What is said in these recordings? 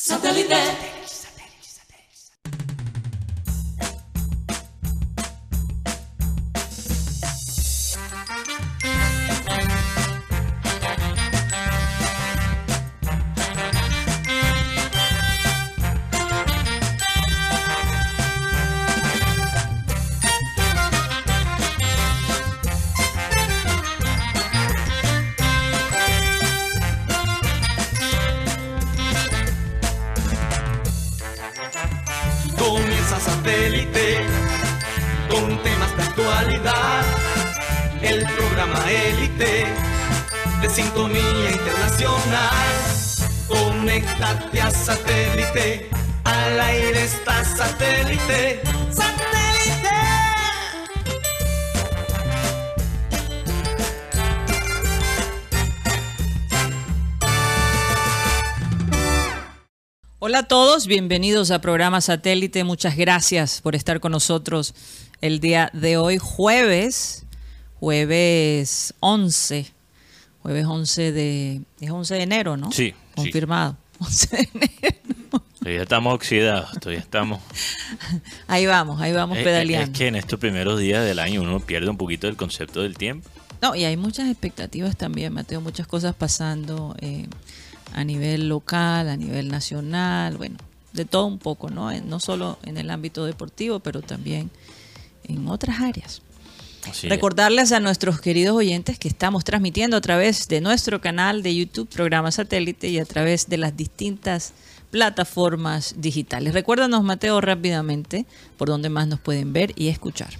Satellite. Todos, bienvenidos a programa Satélite. Muchas gracias por estar con nosotros el día de hoy, jueves, jueves 11, jueves 11 de, es 11 de enero, ¿no? Sí, sí. Confirmado. 11 de enero. Todavía estamos oxidados, todavía estamos. Ahí vamos, ahí vamos Es- pedaleando. Es que en estos primeros días del año uno pierde un poquito el concepto del tiempo. No, y hay muchas expectativas también, Mateo, muchas cosas pasando eh, a nivel local, a nivel nacional, bueno, de todo un poco, ¿no? En- No solo en el ámbito deportivo, pero también en otras áreas. Así es. Recordarles a nuestros queridos oyentes que estamos transmitiendo a través de nuestro canal de YouTube, programa satélite, y a través de las distintas plataformas digitales. Recuérdanos, Mateo, rápidamente por dónde más nos pueden ver y escuchar.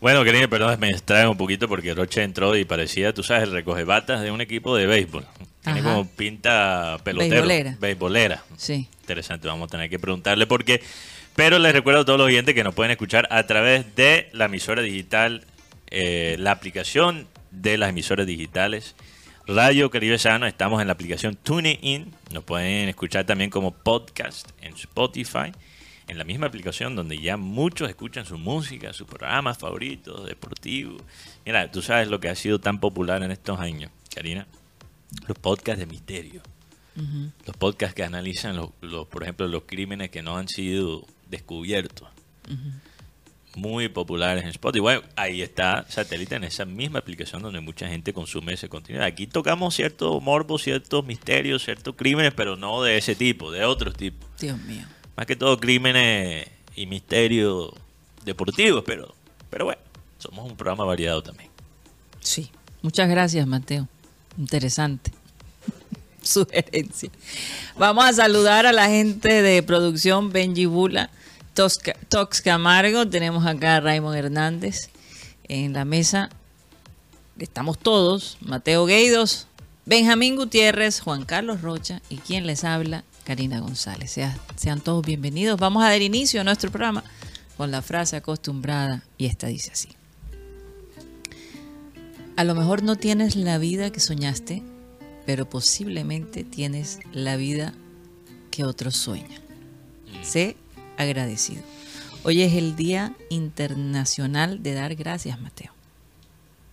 Bueno, querido, perdón, me distrae un poquito porque Roche entró y parecía, tú sabes, el recogebatas de un equipo de béisbol. Tiene Ajá. como pinta pelotero. Beisbolera. Beisbolera. Sí. Interesante, vamos a tener que preguntarle por qué. Pero les recuerdo a todos los oyentes que nos pueden escuchar a través de la emisora digital, eh, la aplicación de las emisoras digitales. Radio Caribe Sano, estamos en la aplicación TuneIn. Nos pueden escuchar también como podcast en Spotify, en la misma aplicación donde ya muchos escuchan su música, sus programas favoritos, deportivos. Mira, tú sabes lo que ha sido tan popular en estos años, Karina. Los podcasts de misterio los podcasts que analizan, los, los, por ejemplo, los crímenes que no han sido descubiertos. Muy populares en Spotify. Bueno, ahí está Satélite en esa misma aplicación donde mucha gente consume ese contenido. Aquí tocamos cierto morbo, ciertos misterios, ciertos crímenes, pero no de ese tipo, de otros tipos. Dios mío. Más que todo crímenes y misterios deportivos, pero, pero bueno, somos un programa variado también. Sí. Muchas gracias, Mateo. Interesante. Sugerencia. Vamos a saludar a la gente de producción Benji Bula, Tosca- Tox Camargo. Tenemos acá a Raymond Hernández en la mesa. Estamos todos. Mateo Gueidos, Benjamín Gutiérrez, Juan Carlos Rocha y quien les habla, Karina González. Sea- sean todos bienvenidos. Vamos a dar inicio a nuestro programa con la frase acostumbrada y esta dice así. A lo mejor no tienes la vida que soñaste, pero posiblemente tienes la vida que otros sueñan. Sé agradecido. Hoy es el Día Internacional de Dar Gracias, Mateo.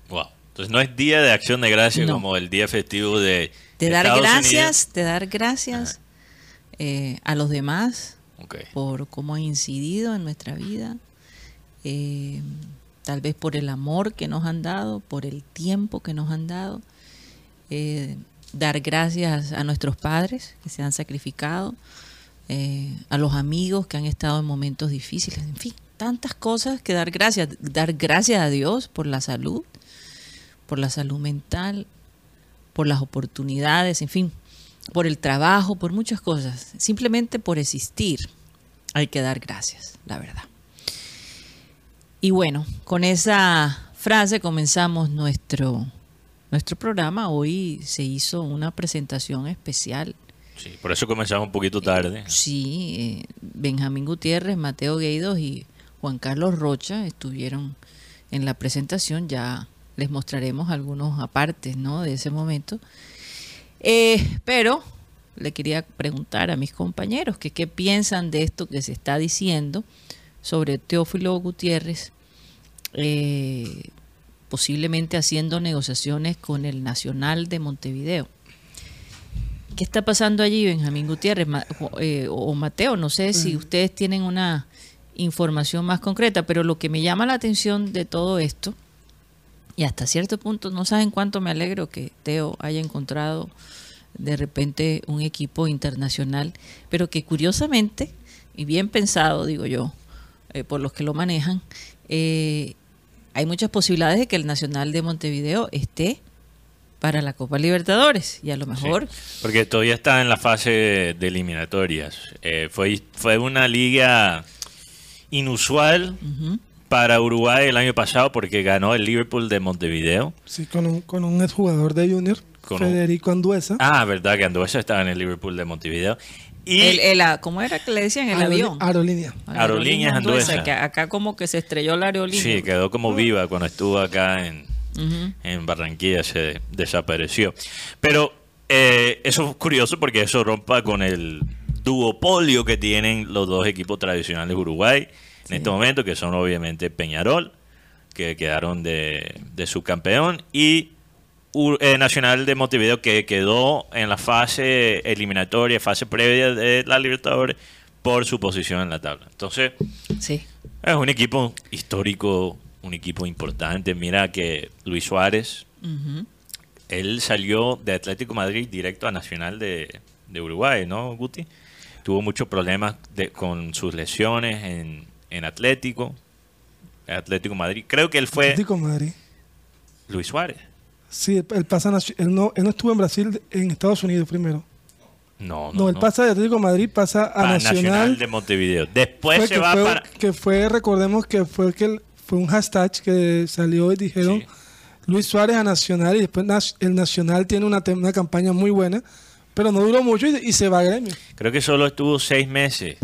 Wow. Entonces no es día de acción de gracias No. como el día festivo de De dar Estados gracias, de dar gracias eh, a los demás por cómo han incidido en nuestra vida, eh, tal vez por el amor que nos han dado, por el tiempo que nos han dado, eh, dar gracias a nuestros padres que se han sacrificado, eh, a los amigos que han estado en momentos difíciles, en fin, tantas cosas que dar gracias, dar gracias a Dios por la salud, por la salud mental, por las oportunidades, en fin, por el trabajo, por muchas cosas. Simplemente por existir hay que dar gracias, la verdad. Y bueno, con esa frase comenzamos nuestro, nuestro programa. Hoy se hizo una presentación especial. Sí, por eso comenzamos un poquito tarde. Sí, eh, Benjamín Gutiérrez, Mateo Gueidos y Juan Carlos Rocha estuvieron en la presentación. Ya les mostraremos algunos apartes ¿no? de ese momento. Eh, pero le quería preguntar a mis compañeros que qué piensan de esto que se está diciendo sobre Teófilo Gutiérrez, eh, posiblemente haciendo negociaciones con el Nacional de Montevideo. ¿Qué está pasando allí, Benjamín Gutiérrez eh, o Mateo? No sé si ustedes tienen una información más concreta, pero lo que me llama la atención de todo esto, y hasta cierto punto, no saben cuánto me alegro que Teo haya encontrado de repente un equipo internacional, pero que curiosamente, y bien pensado, digo yo, eh, por los que lo manejan, eh, hay muchas posibilidades de que el Nacional de Montevideo esté para la Copa Libertadores y a lo mejor porque todavía está en la fase de eliminatorias. Eh, fue fue una liga inusual para Uruguay el año pasado porque ganó el Liverpool de Montevideo. Sí con un con un exjugador de Junior Federico Anduesa ah verdad que Anduesa estaba en el Liverpool de Montevideo y el, ¿Cómo era que le decían el avión? Aerolínea. Aerolínea Anduesa. Que acá como que se estrelló la aerolínea. Sí, quedó como viva cuando estuvo acá en, en Barranquilla, se desapareció. Pero eh, eso es curioso porque eso rompa con el duopolio que tienen los dos equipos tradicionales de Uruguay en este momento, que son obviamente Peñarol, que quedaron de, de subcampeón, y eh, Nacional de Montevideo que quedó en la fase eliminatoria, fase previa de la Libertadores por su posición en la tabla. Entonces, sí. es un equipo histórico, un equipo importante. Mira que Luis Suárez, él salió de Atlético Madrid directo a Nacional de, Uruguay, ¿no, Guti? Tuvo muchos problemas con sus lesiones en, en Atlético, Atlético Madrid. Creo que él fue... Atlético Madrid. Luis Suárez. Sí, él, pasa, él, no, él no estuvo en Brasil, en Estados Unidos primero. No, no. No, él pasa de Atlético Madrid, pasa a Nacional, de Montevideo. Después se va fue, para. Que fue, recordemos que fue que fue un hashtag que salió y dijeron Luis Suárez a Nacional y después el Nacional tiene una, una campaña muy buena, pero no duró mucho y, se va a Gremio. Creo que solo estuvo seis meses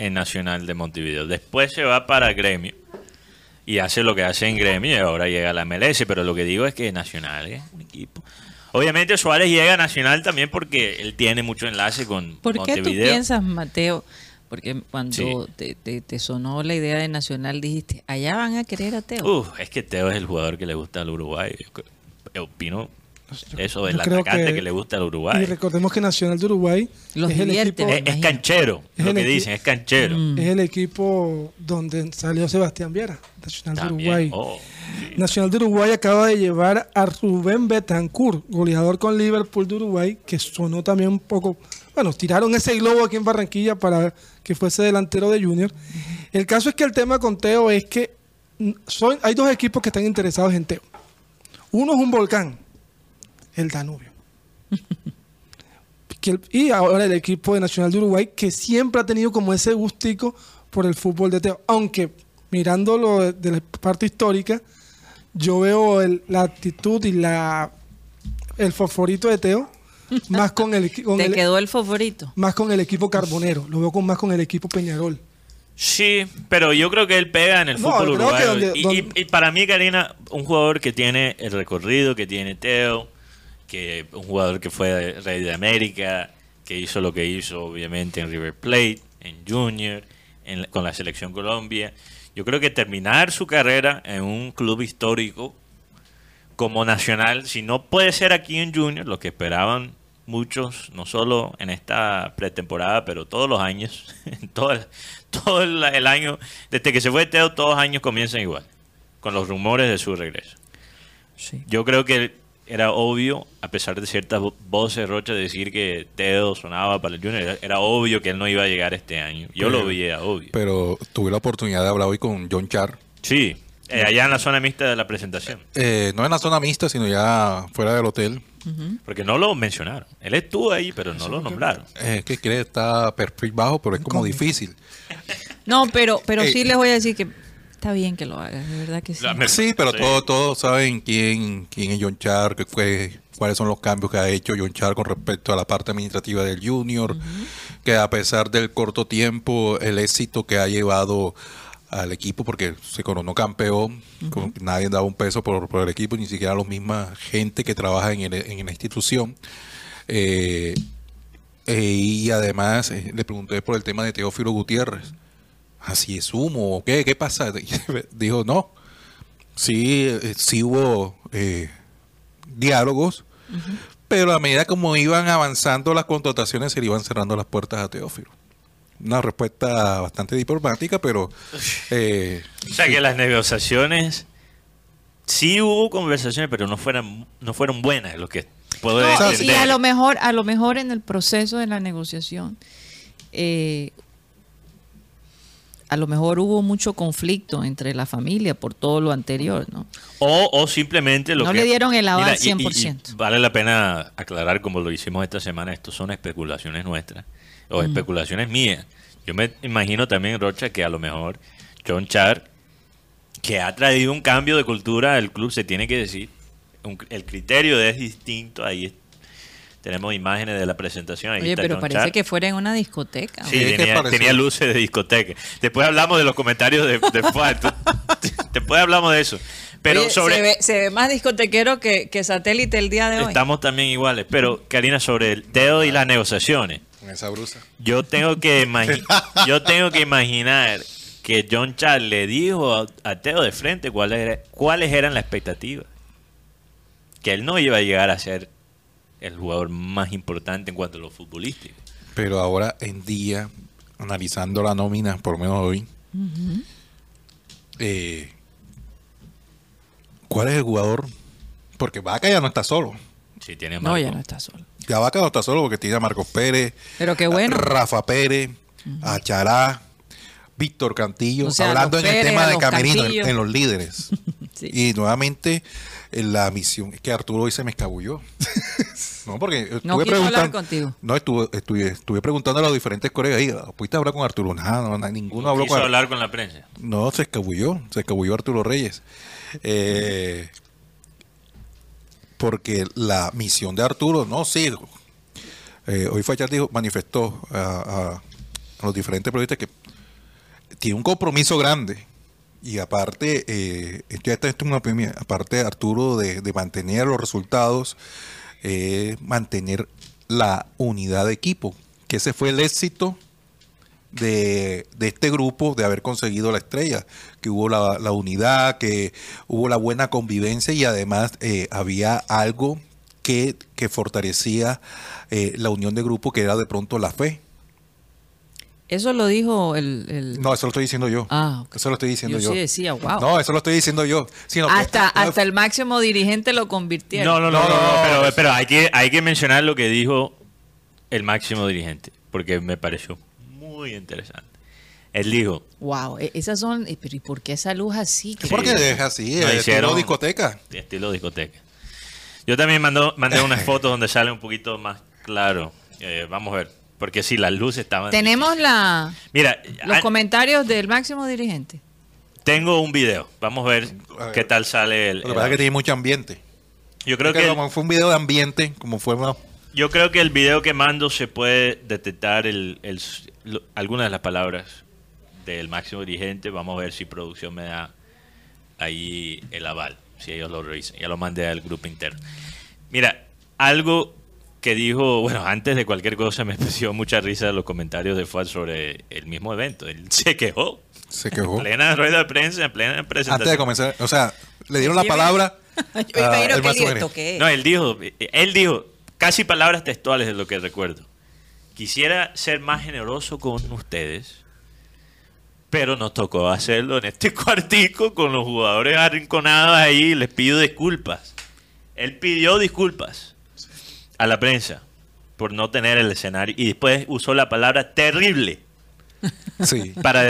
en Nacional de Montevideo. Después se va para Gremio y hace lo que hace en gremio y ahora llega a la MLS, pero lo que digo es que Nacional es un equipo. Obviamente Suárez llega a Nacional también porque él tiene mucho enlace con ¿Por qué tú piensas, Mateo? Porque cuando te, te, sonó la idea de Nacional dijiste, allá van a querer a Teo. Uf, es que Teo es el jugador que le gusta al Uruguay. Yo opino eso del atacante que, le gusta al Uruguay. Y recordemos que Nacional de Uruguay es, el equipo, es, canchero, es lo que dicen, es canchero. Mm. Es el equipo donde salió Sebastián Viera, Nacional de Uruguay. Oh, Nacional de Uruguay acaba de llevar a Rubén Betancourt, goleador con Liverpool de Uruguay, que sonó también un poco. Bueno, tiraron ese globo aquí en Barranquilla para que fuese delantero de Junior. El caso es que el tema con Teo es que son, hay dos equipos que están interesados en Teo. Uno es un volcán, el Danubio. y ahora el equipo de Nacional de Uruguay, que siempre ha tenido como ese gustico por el fútbol de Teo. Aunque mirándolo de la parte histórica, yo veo la actitud y la el fosforito de Teo más con el con ¿Te quedó el favorito? Más con el equipo carbonero, lo veo con más con el equipo Peñarol. Sí, pero yo creo que él pega en el fútbol uruguayo. y, para mí, Karina, un jugador que tiene el recorrido que tiene Teo, que un jugador que fue rey de América, que hizo lo que hizo obviamente en River Plate, en Junior, con la selección Colombia. Yo creo que terminar su carrera en un club histórico como nacional, si no puede ser aquí en Junior, lo que esperaban muchos, no solo en esta pretemporada, pero todos los años, todo, el, todo el, año, desde que se fue Teo, todos los años comienzan igual, con los rumores de su regreso. Yo creo que era obvio, a pesar de ciertas voces Rocha decir que Teo sonaba para el Junior, era, obvio que él no iba a llegar este año. Yo lo veía obvio. Pero tuve la oportunidad de hablar hoy con John Char. Sí, eh, allá en la zona mixta de la presentación. Eh, no en la zona mixta, sino ya fuera del hotel. Porque no lo mencionaron. Él estuvo ahí, pero no lo nombraron. Es que quiere está perfil bajo, pero es como difícil. No, pero, pero sí les voy a decir que Está bien que lo hagas, de verdad que sí. Sí, pero todos todo saben quién, quién es John Char, fue, cuáles son los cambios que ha hecho John Char con respecto a la parte administrativa del Junior, que a pesar del corto tiempo, el éxito que ha llevado al equipo, porque se coronó campeón, nadie daba un peso por, el equipo, ni siquiera la misma gente que trabaja en, en la institución. Eh, eh, y además eh, le pregunté por el tema de Teófilo Gutiérrez así es humo, ¿qué, qué pasa? Dijo, no, sí, eh, sí hubo eh, diálogos, pero a medida como iban avanzando las contrataciones se le iban cerrando las puertas a Teófilo. Una respuesta bastante diplomática, pero... Eh, o sea que las negociaciones, sí hubo conversaciones, pero no fueron, no fueron buenas, lo que puedo decir. Y a lo mejor, a lo mejor en el proceso de la negociación, eh, a lo mejor hubo mucho conflicto entre la familia por todo lo anterior, ¿no? O, simplemente lo no le dieron el aval 100%. vale la pena aclarar, como lo hicimos esta semana, esto son especulaciones nuestras o especulaciones mías. Yo me imagino también, Rocha, que a lo mejor John Char, que ha traído un cambio de cultura al club, se tiene que decir, el criterio es distinto, ahí tenemos imágenes de la presentación. Ahí Oye, pero parece que fuera en una discoteca. Sí, tenía, luces de discoteca. Después hablamos de los comentarios de, de Después hablamos de eso. Pero sobre, se, ve, más discotequero que, satélite el día de hoy. Estamos también iguales. Pero, Karina, sobre el dedo y las negociaciones. Con esa brusa. Yo tengo que, yo tengo que imaginar que John Charles le dijo a, Teo de frente cuáles, cuáles eran las expectativas. Que él no iba a llegar a ser el jugador más importante en cuanto a lo futbolístico. Pero ahora en día, analizando la nómina, por lo menos hoy, eh, ¿cuál es el jugador? Porque Vaca ya no está solo. Sí, tiene No, ya no está solo. Ya Vaca no está solo porque tiene a Marcos Pérez. Pero qué bueno. Rafa Pérez, a Chará, Víctor Cantillo, hablando en el tema de Camerino, en, los líderes. Y nuevamente la misión. Es que Arturo hoy se me escabulló. no, porque estuve no preguntando. contigo. No, estuve, estuve, estuve, preguntando a los diferentes colegas ahí. ¿Pudiste hablar con Arturo? Nada, no, ninguno habló con hablar con la prensa. No, se escabulló. Se escabulló Arturo Reyes. Eh, porque la misión de Arturo, no, sí. Eh, hoy Fachar dijo, manifestó a, a los diferentes periodistas que tiene un compromiso grande y aparte, eh, esto, es una premia, aparte Arturo de, mantener los resultados, eh, mantener la unidad de equipo, que ese fue el éxito de, este grupo de haber conseguido la estrella, que hubo la, unidad, que hubo la buena convivencia y además eh, había algo que, que fortalecía eh, la unión de grupo, que era de pronto la fe. Eso lo dijo el, No, eso lo estoy diciendo yo. Ah, Eso lo estoy diciendo yo. Yo sí decía, wow. No, eso lo estoy diciendo yo. hasta, hasta el máximo dirigente lo convirtieron. No, no, no, no, pero, pero hay, que, hay que mencionar lo que dijo el máximo dirigente, porque me pareció muy interesante. Él dijo... Wow, e, esas son... Eh, pero ¿y por qué esa luz así? ¿Por qué deja así? estilo discoteca. Estilo discoteca. Yo también mando, mandé unas fotos donde sale un poquito más claro. Eh, vamos a ver. Porque si las luces estaban... Tenemos la, Mira, los comentarios del máximo dirigente. Tengo un video. Vamos a ver, qué tal sale el... Lo que pasa es que tiene mucho ambiente. Yo creo que... fue un video de ambiente, como fue más... Yo creo que el video que mando se puede detectar el, algunas de las palabras del máximo dirigente. Vamos a ver si producción me da ahí el aval, si ellos lo revisan. Ya lo mandé al grupo interno. Mira, algo que dijo, bueno, antes de cualquier cosa me pareció mucha risa los comentarios de Fuad sobre el mismo evento. Él se quejó. Se quejó. En plena rueda de prensa, en plena presentación. Antes de comenzar, o sea, le dieron la palabra. No, él dijo, él dijo, casi palabras textuales de lo que recuerdo. Quisiera ser más generoso con ustedes, pero nos tocó hacerlo en este cuartico con los jugadores arrinconados ahí. Les pido disculpas. Él pidió disculpas a la prensa por no tener el escenario y después usó la palabra terrible para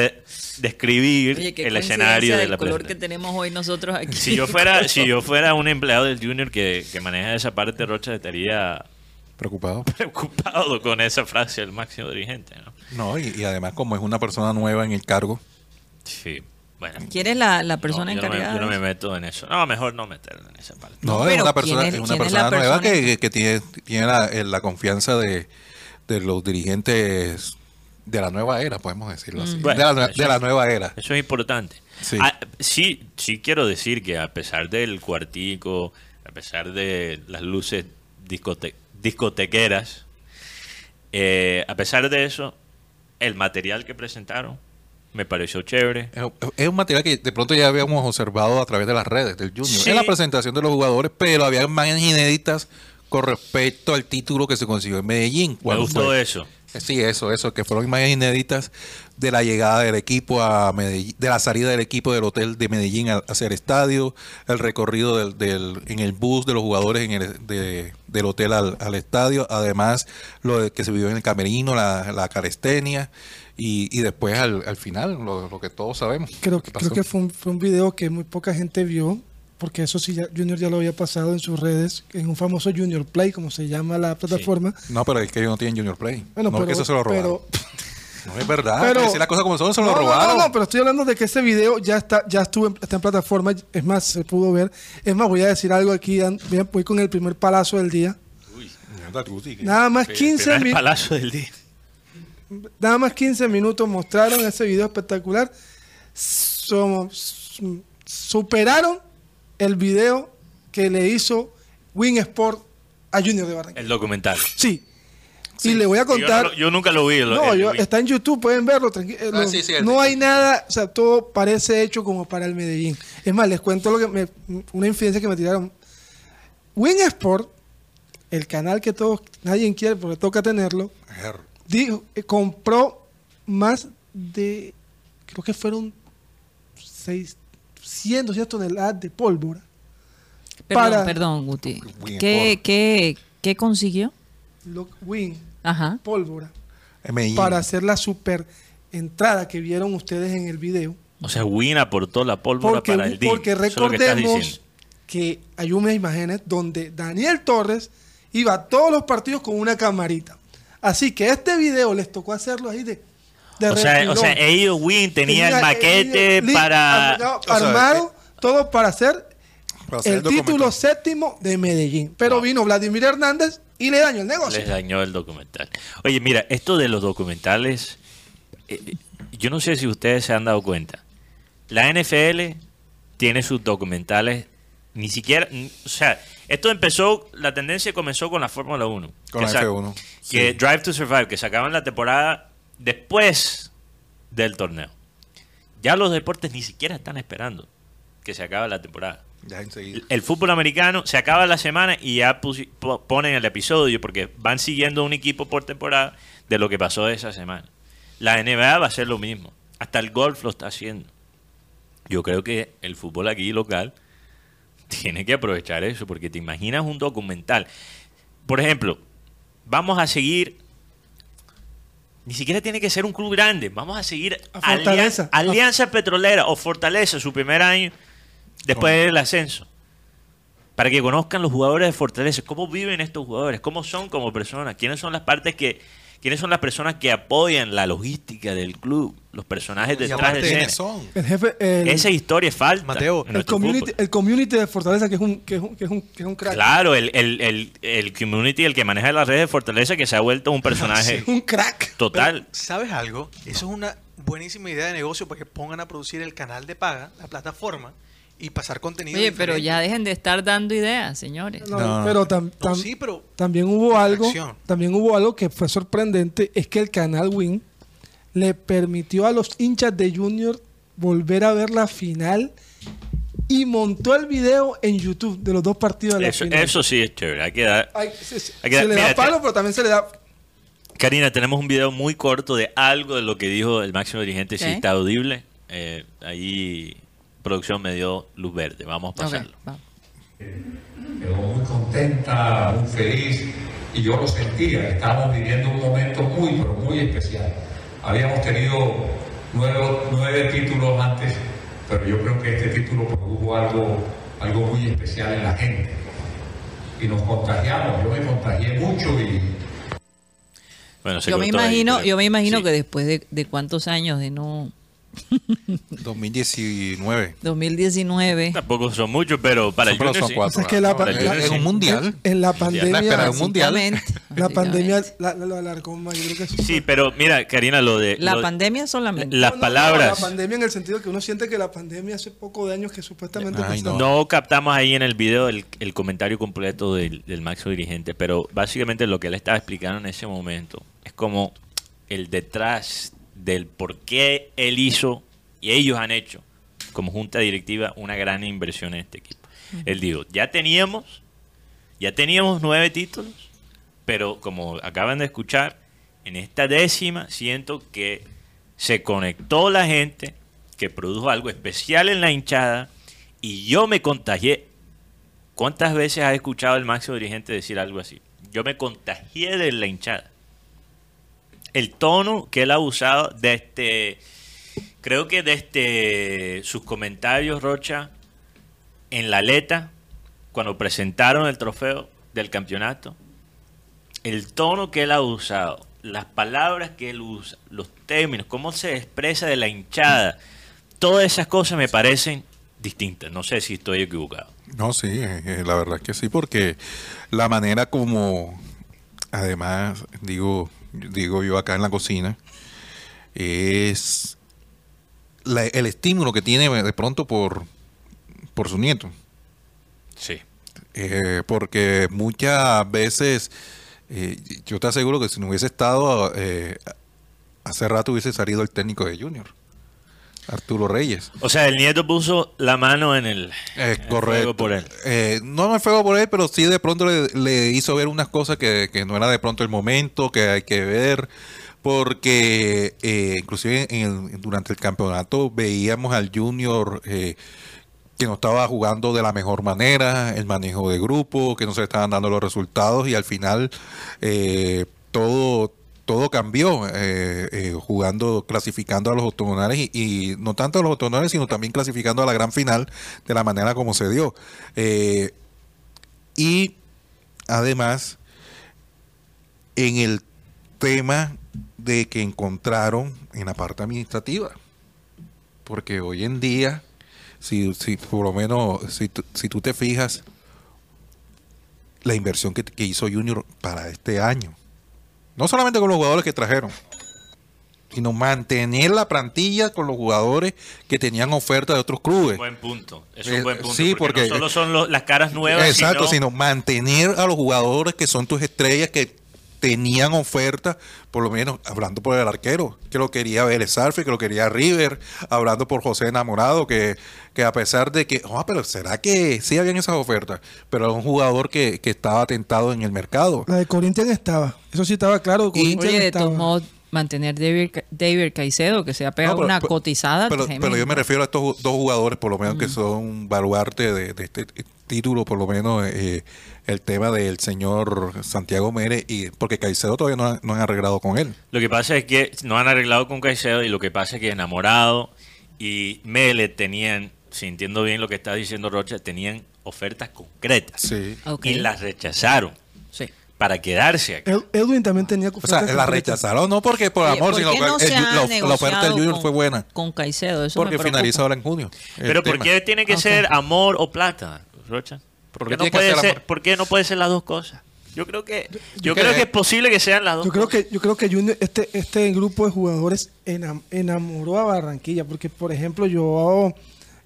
describir el escenario de la color que tenemos hoy nosotros aquí. Si yo fuera, si yo fuera un empleado del Junior que, maneja esa parte, Rocha estaría preocupado preocupado con esa frase del máximo dirigente. No, no y, además como es una persona nueva en el cargo. Sí. Bueno, ¿Quién es la, la persona encargada? yo no me meto en eso. No, mejor no meterme en esa parte. No, es una persona, es, una persona nueva que, que, tiene, tiene la, eh, la confianza de, de, los dirigentes de la nueva era, podemos decirlo así. Mm. de, la, de la, nueva era. Eso es importante. Sí. Ah, sí, sí quiero decir que a pesar del cuartico, a pesar de las luces discote discotequeras, eh, a pesar de eso, el material que presentaron me pareció chévere. Es un material que de pronto ya habíamos observado a través de las redes del Junior. En la presentación de los jugadores, pero había imágenes inéditas con respecto al título que se consiguió en Medellín. Me gustó eso. Sí, eso, eso, que fueron imágenes inéditas de la llegada del equipo a Medellín, de la salida del equipo del hotel de Medellín a hacer estadio, el recorrido del, del, en el bus de los jugadores en el, de, del hotel al, al, estadio, además lo que se vivió en el camerino, la, la carestenia. Y, y, después al, al final, lo, lo, que todos sabemos. Creo, que, creo que fue un, fue un video que muy poca gente vio, porque eso sí, ya, Junior ya lo había pasado en sus redes, en un famoso Junior Play, como se llama la plataforma. Sí. No, pero es que ellos no tienen Junior Play. Bueno, no pero, es que eso se lo robaron. Pero, no es verdad, pero, decir las cosas como son, se lo no, robaron. No, no, no, pero estoy hablando de que ese video ya está, ya estuvo en, está en plataforma, es más, se pudo ver. Es más, voy a decir algo aquí, voy con el primer palazo del día. Uy, Nada más 15 minutos. palazo del día. Nada más 15 minutos mostraron ese video espectacular. Somos, superaron el video que le hizo Win Sport a Junior de Barranquilla. El documental. Sí. Sí. Y le voy a contar. Yo, no, yo nunca lo vi. Lo, no, yo, está en YouTube, pueden verlo. Ah, sí, sí, no hay nada, o sea, todo parece hecho como para el Medellín. Es más, les cuento lo que me, una infidencia que me tiraron. Win Sport, el canal que todos, nadie quiere porque toca tenerlo, dijo, eh, compró más de, creo que fueron 600 toneladas de pólvora. Perdón, para, perdón, Guti. ¿Qué, qué, ¿Qué consiguió? Lo, Win, Ajá. pólvora, MI. para hacer la super entrada que vieron ustedes en el video. O sea, Win aportó la pólvora porque, para el DIN. Porque recordemos que, que, hay unas imágenes donde Daniel Torres iba a todos los partidos con una camarita. Así que este video les tocó hacerlo ahí de... de o, sea, o sea, ellos, Win, tenían Tenía, maquete ellos, para... No, armado, eh, todo para hacer el, el título séptimo de Medellín. Pero no. vino Vladimir Hernández y le dañó el negocio. Les dañó el documental. Oye, mira, esto de los documentales, eh, yo no sé si ustedes se han dado cuenta. La NFL tiene sus documentales, ni siquiera, o sea, esto empezó, la tendencia comenzó con la Fórmula 1. Con la F1. Que sí. Drive to Survive, que sacaban la temporada después del torneo. Ya los deportes ni siquiera están esperando que se acabe la temporada. Ya. El fútbol americano se acaba la semana y ya ponen el episodio porque van siguiendo un equipo por temporada de lo que pasó esa semana. La NBA va a hacer lo mismo. Hasta el golf lo está haciendo. Yo creo que el fútbol aquí local tiene que aprovechar eso porque te imaginas un documental. Por ejemplo, vamos a seguir ni siquiera tiene que ser un club grande. Vamos a seguir a Alianza, Alianza Petrolera o Fortaleza, su primer año después del ascenso. Para que conozcan los jugadores de Fortaleza, cómo viven estos jugadores, cómo son como personas, quiénes son las partes que, quiénes son las personas que apoyan la logística del club, los personajes detrás de escena. Son? El jefe, el, Esa historia falta. Mateo, el community, el community, de Fortaleza, que es un, que es un, que es un, que es un crack. Claro, el, el, el, el, community, el que maneja las redes de Fortaleza, que se ha vuelto un personaje. un crack. Total. Pero, ¿Sabes algo? Eso es una buenísima idea de negocio para que pongan a producir el canal de paga, la plataforma y pasar contenido. Oye, pero ya dejen de estar dando ideas, señores. No, no, pero, tam, tam, no, sí, pero, también hubo algo, también hubo algo que fue sorprendente, es que el canal Win le permitió a los hinchas de Junior volver a ver la final y montó el video en YouTube de los dos partidos de la eso, final. Eso sí es chévere. Hay que dar, se, se, hay que dar, se le mira, da palo, pero también se le da Karina, tenemos un video muy corto de algo de lo que dijo el máximo dirigente, si está audible. Eh, ahí producción me dio luz verde. Vamos a pasarlo. Okay, Quedó muy contenta, muy feliz y yo lo sentía. Estábamos viviendo un momento muy, pero muy especial. Habíamos tenido nueve, nueve títulos antes, pero yo creo que este título produjo algo, algo muy especial en la gente. Y nos contagiamos. Yo me contagié mucho y bueno, yo, me imagino, ahí, yo me imagino sí. que después de, de, cuántos años de no 2019. 2019. Tampoco son muchos, pero para el son, sí. cuatro. Es que la, la, la, es un mundial. En la pandemia. La, un mundial. La pandemia la, lo alargó más. Yo creo que sí, sí, pero mira, Karina, lo de. La lo, pandemia solamente. Las no, no, palabras. la pandemia en el sentido que uno siente que la pandemia hace poco de años que supuestamente. Ay, no. no. captamos ahí en el video el, el comentario completo del, del máximo dirigente, pero básicamente lo que él estaba explicando en ese momento es como el detrás del por qué él hizo y ellos han hecho como junta directiva una gran inversión en este equipo. Uh -huh. Él dijo, ya teníamos Ya teníamos nueve títulos, pero como acaban de escuchar, en esta décima siento que se conectó la gente, que produjo algo especial en la hinchada y yo me contagié. ¿Cuántas veces has escuchado el máximo dirigente decir algo así? Yo me contagié de la hinchada. El tono que él ha usado desde, este, creo que desde sus comentarios, Rocha, en la aleta, cuando presentaron el trofeo del campeonato, el tono que él ha usado, las palabras que él usa, los términos, cómo se expresa de la hinchada, todas esas cosas me parecen distintas. No sé si estoy equivocado. No, sí, eh, eh, la verdad que sí, porque la manera como, además, digo, digo yo acá en la cocina, es el estímulo que tiene de pronto por, por su nieto. Sí. Eh, porque muchas veces, yo te aseguro que si no hubiese estado, hace rato hubiese salido el técnico de Junior. Arturo Reyes. O sea, el nieto puso la mano en el, eh, fuego por él. Eh, no me fuego por él, pero sí de pronto le, hizo ver unas cosas que, no era de pronto el momento, que hay que ver. Porque eh, inclusive durante el campeonato veíamos al Junior que no estaba jugando de la mejor manera, el manejo de grupo, que no se estaban dando los resultados y al final todo todo cambió eh, eh, jugando, clasificando a los octogonales y, no tanto a los octogonales, sino también clasificando a la gran final de la manera como se dio. Eh, y además, en el tema de que encontraron en la parte administrativa, porque hoy en día, si, si por lo menos, si, si tú te fijas, la inversión que hizo Junior para este año, no solamente con los jugadores que trajeron, sino mantener la plantilla con los jugadores que tenían oferta de otros clubes. Buen punto. Es un eh, buen punto. Sí, porque, no solo son las caras nuevas. Exacto, sino... mantener a los jugadores que son tus estrellas que tenían oferta, por lo menos hablando por el arquero, que lo quería Vélez Sarfi, que lo quería River, hablando por José Enamorado, que, que a pesar de que, oh, pero ¿será que sí habían esas ofertas? Pero era un jugador que, que estaba tentado en el mercado. La de Corinthians estaba, eso sí estaba claro. Y, oye, de todos modos, mantener David, David Caicedo, que se ha pegado una cotizada. Pero, pero, yo me refiero a estos dos jugadores, por lo menos, que son baluarte de, de este título, por lo menos eh, el tema del señor Santiago Mere, y porque Caicedo todavía no, no, han arreglado con él. Lo que pasa es que no han arreglado con Caicedo y lo que pasa es que Enamorado y Mele tenían, si entiendo bien lo que está diciendo Rocha, tenían ofertas concretas y las rechazaron. Para quedarse aquí. Edwin también tenía O sea, la rechazaron no porque por amor, sino que la, oferta del Junior fue buena. Con Caicedo, eso Porque finaliza ahora en junio. Pero ¿por qué tiene que ser amor o plata? Rocha? ¿Por qué, no puede ser, ¿Por qué no puede ser las dos cosas? Yo creo que yo, creo que es posible que sean las dos. Yo creo que yo creo que Junior, este este grupo de jugadores enamoró a Barranquilla porque por ejemplo yo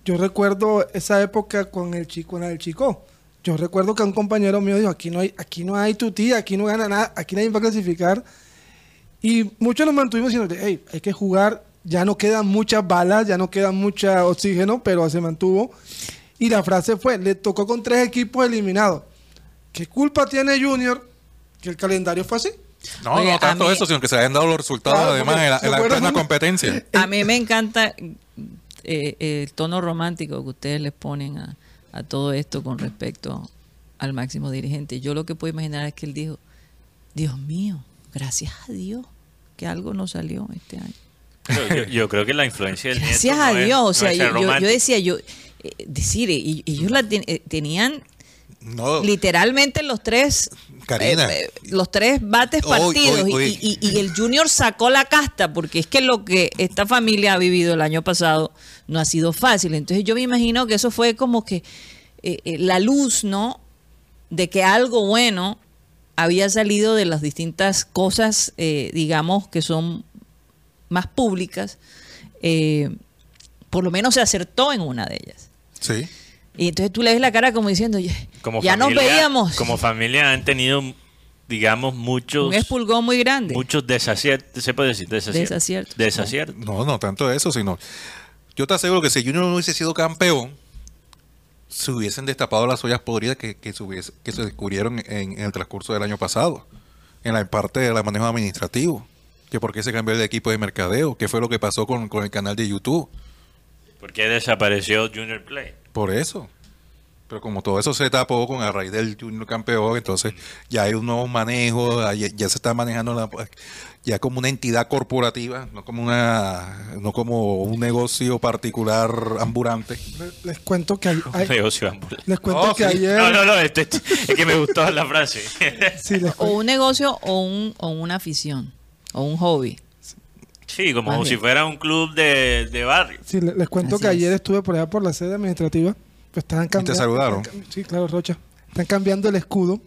yo recuerdo esa época con el chico en el chico. Yo recuerdo que un compañero mío dijo, aquí no hay aquí no hay tu tía, aquí no gana nada, aquí nadie va a clasificar. Y muchos nos mantuvimos diciendo, hey, hay que jugar, ya no quedan muchas balas, ya no queda mucho oxígeno, pero se mantuvo. Y la frase fue, le tocó con tres equipos eliminados. ¿Qué culpa tiene Junior que el calendario fue así? No, no tanto eso, sino que se hayan dado los resultados además en la, en la, competencia. A mí me encanta eh, el tono romántico que ustedes les ponen a, a todo esto con respecto al máximo dirigente. Yo lo que puedo imaginar es que él dijo, Dios mío, gracias a Dios que algo no salió este año. Yo, creo que la influencia del Gracias a Dios, o sea, yo, yo, decía, yo, eh, decir, y, ellos la eh, tenían literalmente los tres eh, los tres bates partidos Y, el Junior sacó la casta porque es que lo que esta familia ha vivido el año pasado no ha sido fácil. Entonces yo me imagino que eso fue como que la luz no de que algo bueno había salido de las distintas cosas digamos que son más públicas por lo menos se acertó en una de ellas Sí. Y entonces tú le ves la cara como diciendo, ya, nos veíamos. Como familia han tenido, digamos, muchos... Un expulgón muy grande. Muchos desaciertos, se puede decir, desaciertos. Desaciertos. No, no tanto eso, sino... Yo te aseguro que si Junior no hubiese sido campeón, se hubiesen destapado las ollas podridas que, que, se, que se descubrieron en, en, el transcurso del año pasado, en la parte del manejo administrativo. Que por qué se cambió el equipo de mercadeo, qué fue lo que pasó con, con el canal de YouTube. ¿Por qué desapareció Junior Play? Por eso. Pero como todo eso se tapó con a raíz del Junior campeón, entonces ya hay un nuevo manejo, ya, se está manejando la, ya como una entidad corporativa, no como una no como un negocio particular ambulante. Les, cuento que hay, un negocio ambulante. Les cuento que ayer No, no, no, este, es que me gustó la frase. o un negocio o un o una afición o un hobby. Sí, como si fuera un club de, de barrio. Sí, les, cuento que ayer estuve por allá por la sede administrativa pues estaban cambiando. ¿Y te saludaron? sí, claro, Rocha. Están cambiando el escudo.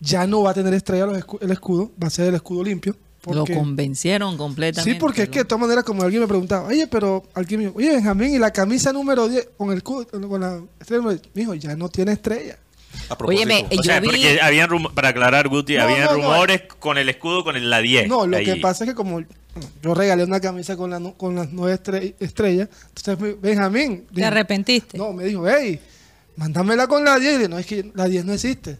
Ya no va a tener estrella el escudo, va a ser el escudo limpio. Lo convencieron completamente. Sí, porque es que de todas maneras, como alguien me preguntaba, oye, pero alguien me dijo, oye, Benjamín, y la camisa número 10 con el escudo, con la estrella, hijo, ya no tiene estrella. Oye, me, o sea, porque habían para aclarar, Guti, había rumores con el escudo con la 10. No, lo que pasa es que como yo regalé una camisa con, la, con las nueve estrellas. Entonces, Benjamín. ¿Te arrepentiste? No, me dijo, hey, mándamela con la 10. Y no, es que la 10 no existe.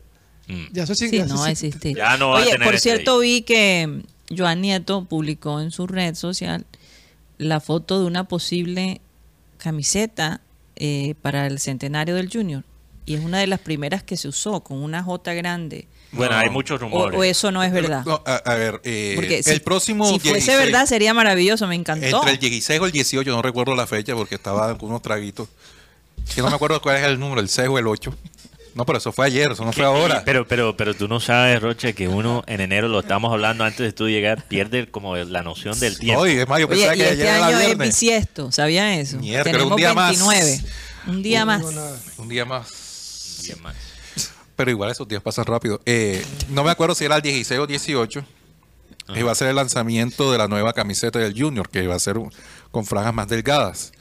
Mm. Ya eso sí, no existe. Oye, por cierto, vi que Joan Nieto publicó en su red social la foto de una posible camiseta eh, para el centenario del Junior. Y es una de las primeras que se usó con una J grande bueno, hay muchos rumores. O, eso no es verdad. a, ver, eh, el próximo. Si fuese verdad, sería maravilloso, me encantó. Entre el 16 o el 18, no recuerdo la fecha porque estaba con unos traguitos. Que no me acuerdo cuál es el número, el 6 o el 8. No, pero eso fue ayer, eso no fue ahora. Pero, pero, pero tú no sabes, Roche, que uno en enero lo estamos hablando antes de tú llegar, pierde como la noción del tiempo. Oye, es más, yo pensaba que este año es bisiesto, ¿sabía eso? Tenemos un día 29. Más. Un día más. Un día más. Un día más pero igual esos días pasan rápido. Eh, no me acuerdo si era el 16 o 18. Iba a ser el lanzamiento de la nueva camiseta del Junior, que iba a ser con franjas más delgadas.